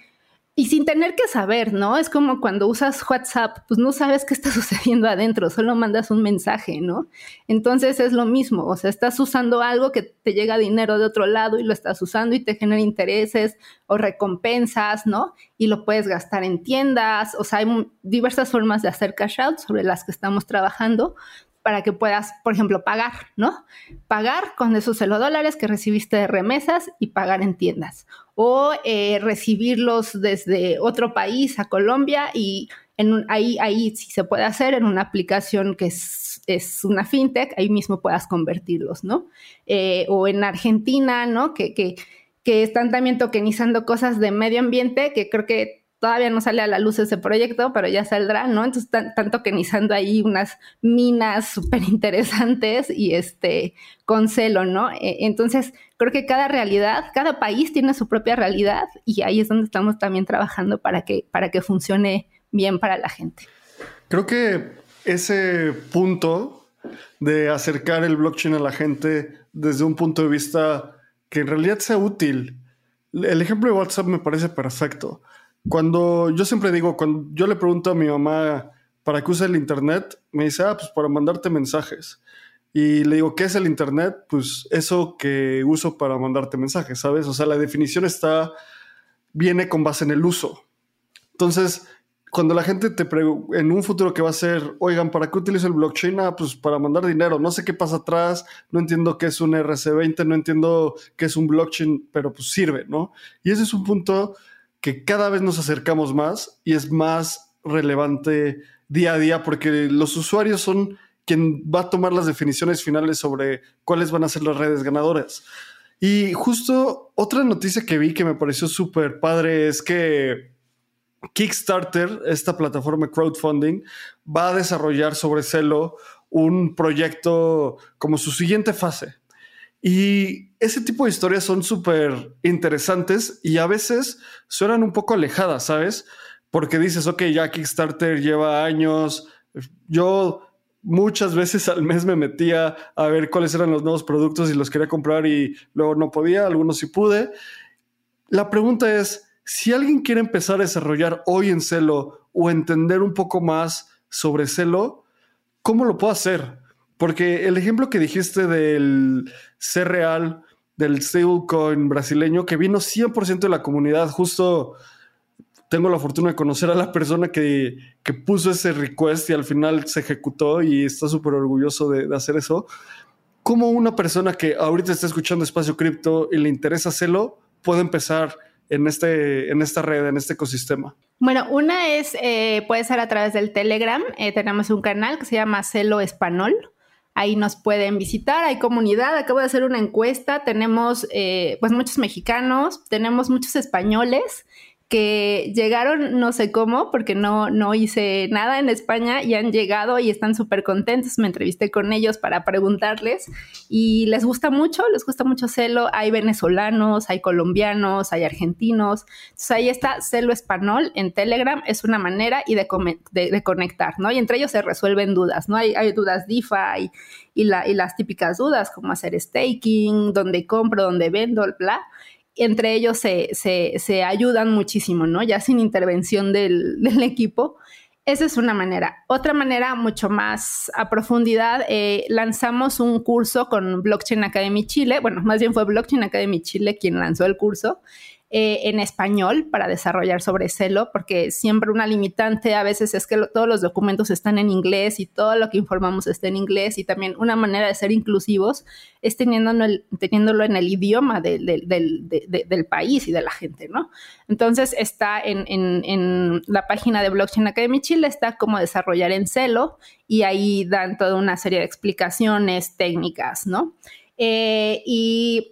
y sin tener que saber, ¿no? Es como cuando usas WhatsApp, pues no sabes qué está sucediendo adentro, solo mandas un mensaje, ¿no? Entonces es lo mismo, o sea, estás usando algo que te llega dinero de otro lado y lo estás usando y te genera intereses o recompensas, ¿no? Y lo puedes gastar en tiendas, o sea, hay diversas formas de hacer cash out sobre las que estamos trabajando, para que puedas, por ejemplo, pagar, ¿no? Pagar con esos 0 dólares que recibiste de remesas y pagar en tiendas. O eh, recibirlos desde otro país a Colombia y en ahí, ahí sí se puede hacer en una aplicación que es, es una fintech, ahí mismo puedas convertirlos, ¿no? Eh, o en Argentina, ¿no? Que, que, que están también tokenizando cosas de medio ambiente, que creo que todavía no sale a la luz ese proyecto, pero ya saldrá, ¿no? Entonces están, tokenizando ahí unas minas súper interesantes y este, con celo, ¿no? E, entonces, creo que cada realidad, cada país tiene su propia realidad y ahí es donde estamos también trabajando para que, para que funcione bien para la gente. Creo que ese punto de acercar el blockchain a la gente desde un punto de vista que en realidad sea útil. El ejemplo de WhatsApp me parece perfecto. Cuando yo siempre digo, cuando yo le pregunto a mi mamá para qué usa el Internet, me dice, ah, pues para mandarte mensajes. Y le digo, ¿qué es el Internet? Pues eso que uso para mandarte mensajes, ¿sabes? O sea, la definición está, viene con base en el uso. Entonces, cuando la gente te pregunta en un futuro que va a ser, oigan, ¿para qué utilizo el blockchain? Ah, pues para mandar dinero. No sé qué pasa atrás, no entiendo qué es un RC20, no entiendo qué es un blockchain, pero pues sirve, ¿no? Y ese es un punto que cada vez nos acercamos más y es más relevante día a día porque los usuarios son quien va a tomar las definiciones finales sobre cuáles van a ser las redes ganadoras. Y justo otra noticia que vi que me pareció súper padre es que Kickstarter, esta plataforma crowdfunding, va a desarrollar sobre Celo un proyecto como su siguiente fase. Y ese tipo de historias son súper interesantes y a veces suenan un poco alejadas, ¿sabes? Porque dices, ok, ya Kickstarter lleva años. Yo muchas veces al mes me metía a ver cuáles eran los nuevos productos y los quería comprar y luego no podía, algunos sí pude. La pregunta es, si alguien quiere empezar a desarrollar hoy en Celo o entender un poco más sobre Celo, ¿cómo lo puedo hacer? Porque el ejemplo que dijiste del ser real, del stablecoin brasileño, que vino 100% de la comunidad, justo tengo la fortuna de conocer a la persona que, puso ese request y al final se ejecutó y está súper orgulloso de, de, hacer eso. ¿Cómo una persona que ahorita está escuchando Espacio Cripto y le interesa hacerlo puede empezar en, este, en esta red, en este ecosistema? Bueno, una es, eh, puede ser a través del Telegram. Eh, tenemos un canal que se llama Celo Español. Ahí nos pueden visitar, hay comunidad, acabo de hacer una encuesta, tenemos eh, pues muchos mexicanos, tenemos muchos españoles que llegaron no sé cómo, porque no, no hice nada en España y han llegado y están súper contentos. Me entrevisté con ellos para preguntarles y les gusta mucho, les gusta mucho Celo. Hay venezolanos, hay colombianos, hay argentinos. Entonces ahí está Celo Español en Telegram, es una manera y de, de, conectar, ¿no? Y entre ellos se resuelven dudas, ¿no? Hay, hay dudas DeFi y, la, y las típicas dudas como hacer staking, dónde compro, dónde vendo, bla entre ellos se, ayudan muchísimo, ¿no? Ya sin intervención del, equipo. Esa es una manera. Otra manera, mucho más a profundidad, eh, lanzamos un curso con Blockchain Academy Chile. Bueno, más bien fue Blockchain Academy Chile quien lanzó el curso. Eh, en español para desarrollar sobre Celo, porque siempre una limitante a veces es que todos los documentos están en inglés y todo lo que informamos está en inglés y también una manera de ser inclusivos es teniéndolo, teniéndolo en el idioma del país y de la gente, ¿no? Entonces está en, en, la página de Blockchain Academy Chile, está cómo desarrollar en Celo y ahí dan toda una serie de explicaciones técnicas, ¿no? Eh, y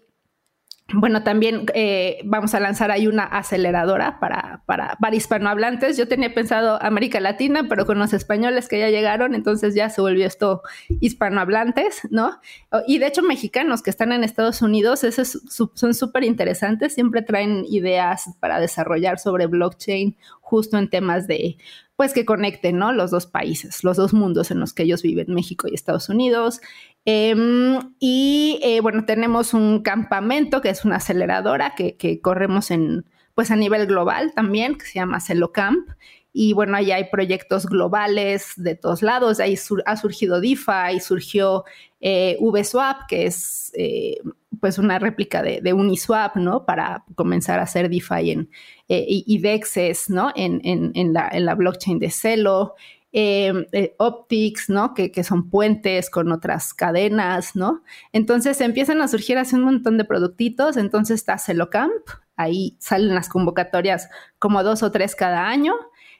bueno, también eh, vamos a lanzar ahí una aceleradora para, para, para, hispanohablantes. Yo tenía pensado América Latina, pero con los españoles que ya llegaron, entonces ya se volvió esto hispanohablantes, ¿no? Y de hecho mexicanos que están en Estados Unidos, esos son súper interesantes, siempre traen ideas para desarrollar sobre blockchain justo en temas de pues que conecten ¿no? los dos países, los dos mundos en los que ellos viven, México y Estados Unidos. Em, y eh, bueno, tenemos un campamento que es una aceleradora que, corremos en, pues a nivel global también, que se llama CeloCamp. Y bueno, ahí hay proyectos globales de todos lados. Ahí ha surgido DeFi, surgió eh, VSwap, que es eh, pues una réplica de, Uniswap, ¿no? Para comenzar a hacer DeFi en, eh, y, DEXs, ¿no? En, la, blockchain de Celo. Em, eh, optics, ¿no? Que, son puentes con otras cadenas, ¿no? Entonces empiezan a surgir así un montón de productitos. Entonces está CeloCamp, ahí salen las convocatorias como dos o tres cada año.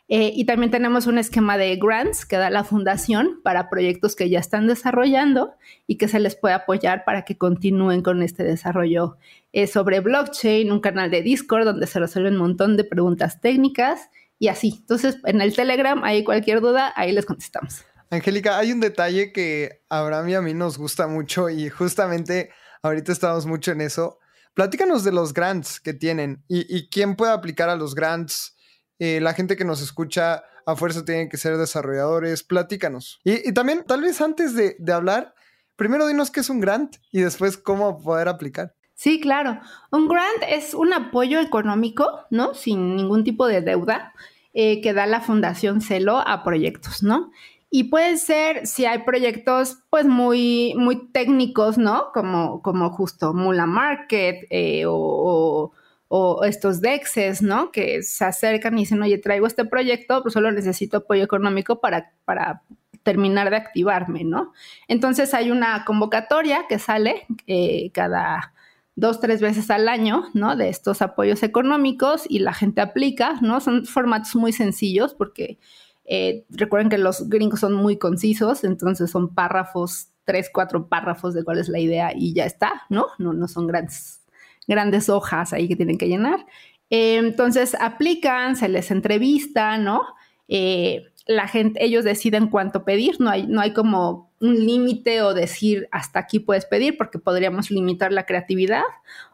Eh, y también tenemos un esquema de grants que da la fundación para proyectos que ya están desarrollando y que se les puede apoyar para que continúen con este desarrollo eh, sobre blockchain, un canal de Discord donde se resuelven un montón de preguntas técnicas y así. Entonces, en el Telegram, hay cualquier duda, ahí les contestamos. Angélica, hay un detalle que a Abraham y a mí nos gusta mucho y justamente ahorita estamos mucho en eso. Platícanos de los grants que tienen y, y quién puede aplicar a los grants eh, la gente que nos escucha a fuerza tienen que ser desarrolladores, platícanos. Y, también, tal vez antes de, hablar, primero dinos qué es un grant y después cómo poder aplicar. Sí, claro. Un grant es un apoyo económico, ¿no? Sin ningún tipo de deuda eh, que da la Fundación Celo a proyectos, ¿no? Y puede ser si hay proyectos pues muy, muy técnicos, ¿no? Como, como justo Mula Market eh, o, o estos DEXs, ¿no? Que se acercan y dicen, oye, traigo este proyecto, pues solo necesito apoyo económico para, para terminar de activarme, ¿no? Entonces hay una convocatoria que sale eh, cada dos, tres veces al año, ¿no? De estos apoyos económicos y la gente aplica, ¿no? Son formatos muy sencillos porque eh, recuerden que los gringos son muy concisos, entonces son párrafos, tres, cuatro párrafos de cuál es la idea y ya está, ¿no? No, no son grandes grandes hojas ahí que tienen que llenar. Eh, entonces aplican, se les entrevista, ¿no? Eh, la gente, ellos deciden cuánto pedir, no hay, no hay como un límite o decir hasta aquí puedes pedir porque podríamos limitar la creatividad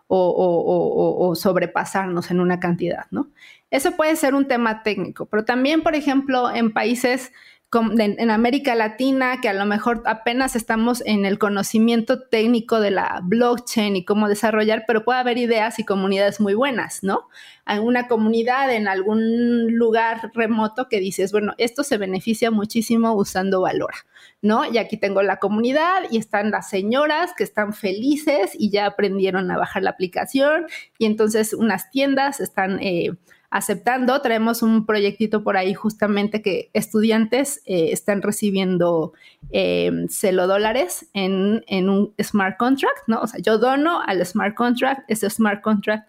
o, sobrepasarnos en una cantidad, ¿no? Eso puede ser un tema técnico, pero también, por ejemplo, en países en América Latina, que a lo mejor apenas estamos en el conocimiento técnico de la blockchain y cómo desarrollar, pero puede haber ideas y comunidades muy buenas, ¿no? Hay una comunidad en algún lugar remoto que dices, bueno, esto se beneficia muchísimo usando Valora, ¿no? Y aquí tengo la comunidad y están las señoras que están felices y ya aprendieron a bajar la aplicación y entonces unas tiendas están... Eh, aceptando. Traemos un proyectito por ahí justamente que estudiantes eh, están recibiendo eh, celo dólares en, un smart contract, ¿no? O sea, yo dono al smart contract, ese smart contract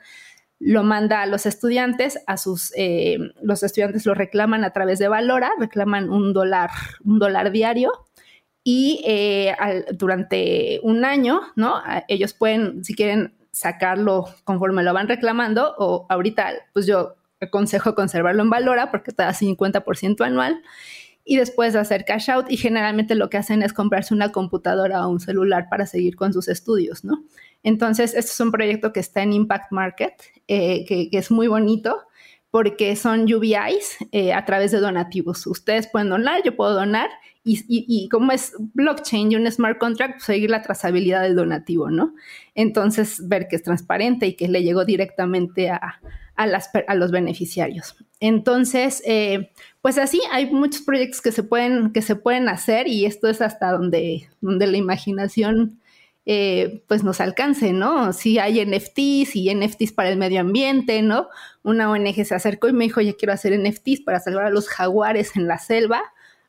lo manda a los estudiantes, a sus, eh, los estudiantes lo reclaman a través de Valora, reclaman un dólar, un dólar diario y durante un año, ¿no? Ellos pueden, si quieren sacarlo conforme lo van reclamando o ahorita, pues yo aconsejo conservarlo en Valora porque te da 50% anual y después hacer cash out y generalmente lo que hacen es comprarse una computadora o un celular para seguir con sus estudios, ¿no? Entonces, este es un proyecto que está en Impact Market, eh, que, es muy bonito, porque son UBIs eh, a través de donativos. Ustedes pueden donar, yo puedo donar y, como es blockchain y un smart contract, pues, seguir la trazabilidad del donativo, ¿no? Entonces, ver que es transparente y que le llegó directamente a, a, los beneficiarios. Entonces, eh, pues así hay muchos proyectos que se pueden, que se pueden hacer y esto es hasta donde, donde la imaginación eh, pues nos alcance, ¿no? Si hay NFTs y NFTs para el medio ambiente, ¿no? Una ONG se acercó y me dijo, yo quiero hacer NFTs para salvar a los jaguares en la selva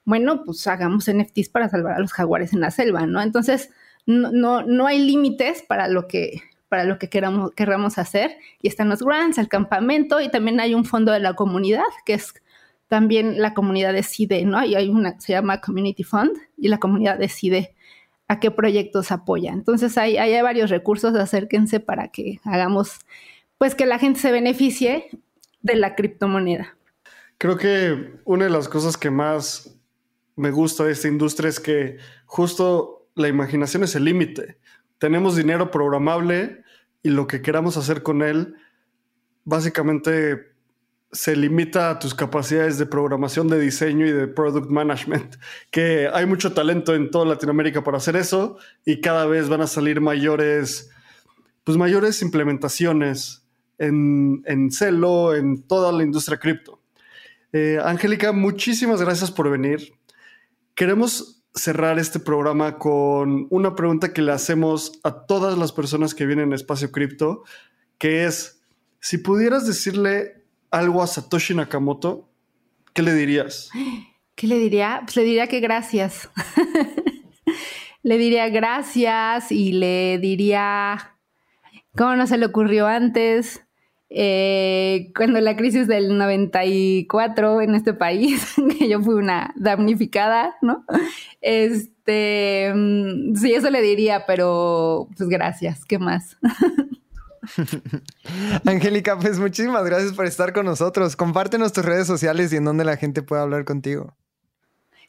bueno, pues hagamos NFTs para salvar a los jaguares en la selva, ¿no? Entonces, no, no, hay límites para lo que, para lo que queramos, queramos hacer. Y están los grants, el campamento y también hay un fondo de la comunidad, que es también la comunidad decide, ¿no? Y hay una, se llama Community Fund y la comunidad decide a qué proyectos apoya. Entonces hay, hay varios recursos, acérquense para que hagamos, pues que la gente se beneficie de la criptomoneda. Creo que una de las cosas que más me gusta de esta industria es que justo la imaginación es el límite. Tenemos dinero programable y lo que queramos hacer con él básicamente se limita a tus capacidades de programación, de diseño y de product management, que hay mucho talento en toda Latinoamérica para hacer eso y cada vez van a salir mayores, pues mayores implementaciones en, en Celo, en toda la industria cripto. Eh, Angélica, muchísimas gracias por venir. Queremos cerrar este programa con una pregunta que le hacemos a todas las personas que vienen a Espacio Cripto, que es, si pudieras decirle algo a Satoshi Nakamoto, ¿qué le dirías? ¿Qué le diría? Pues le diría que gracias. le diría gracias y le diría, ¿cómo no se le ocurrió antes? Eh, cuando la crisis del 94 en este país, que yo fui una damnificada, ¿no? Este, mm, sí, eso le diría, pero pues gracias, ¿qué más? Angélica, pues muchísimas gracias por estar con nosotros. Compártenos tus redes sociales y en donde la gente pueda hablar contigo.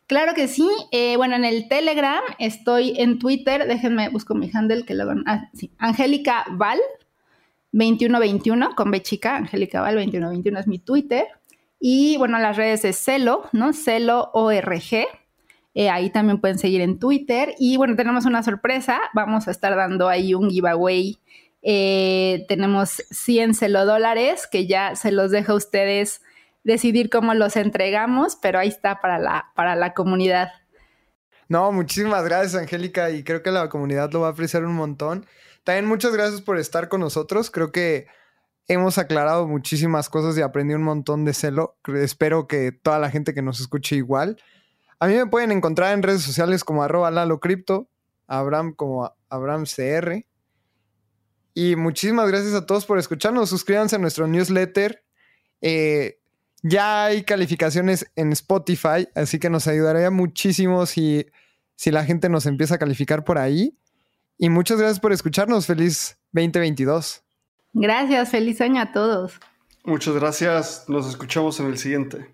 Claro que sí. Eh, bueno, en el Telegram estoy en Twitter. Déjenme, busco mi handle que lo van. Ah, sí. Angélica Val, 2121 con B chica, Angélica Val 2121 es mi Twitter. Y bueno, las redes de Celo, ¿no? Celo ORG. Eh, ahí también pueden seguir en Twitter. Y bueno, tenemos una sorpresa. Vamos a estar dando ahí un giveaway. Eh, tenemos 100 Celo dólares que ya se los dejo a ustedes decidir cómo los entregamos, pero ahí está para la, para la comunidad. No, muchísimas gracias, Angélica, y creo que la comunidad lo va a apreciar un montón. También muchas gracias por estar con nosotros. Creo que hemos aclarado muchísimas cosas y aprendí un montón de celo. Espero que toda la gente que nos escuche igual. A mí me pueden encontrar en redes sociales como arroba Lalo Cripto, Abraham como AbrahamCR. Y muchísimas gracias a todos por escucharnos. Suscríbanse a nuestro newsletter. Eh, ya hay calificaciones en Spotify, así que nos ayudaría muchísimo si, si la gente nos empieza a calificar por ahí. Y muchas gracias por escucharnos. Feliz 2022. Gracias, feliz año a todos. Muchas gracias. Nos escuchamos en el siguiente.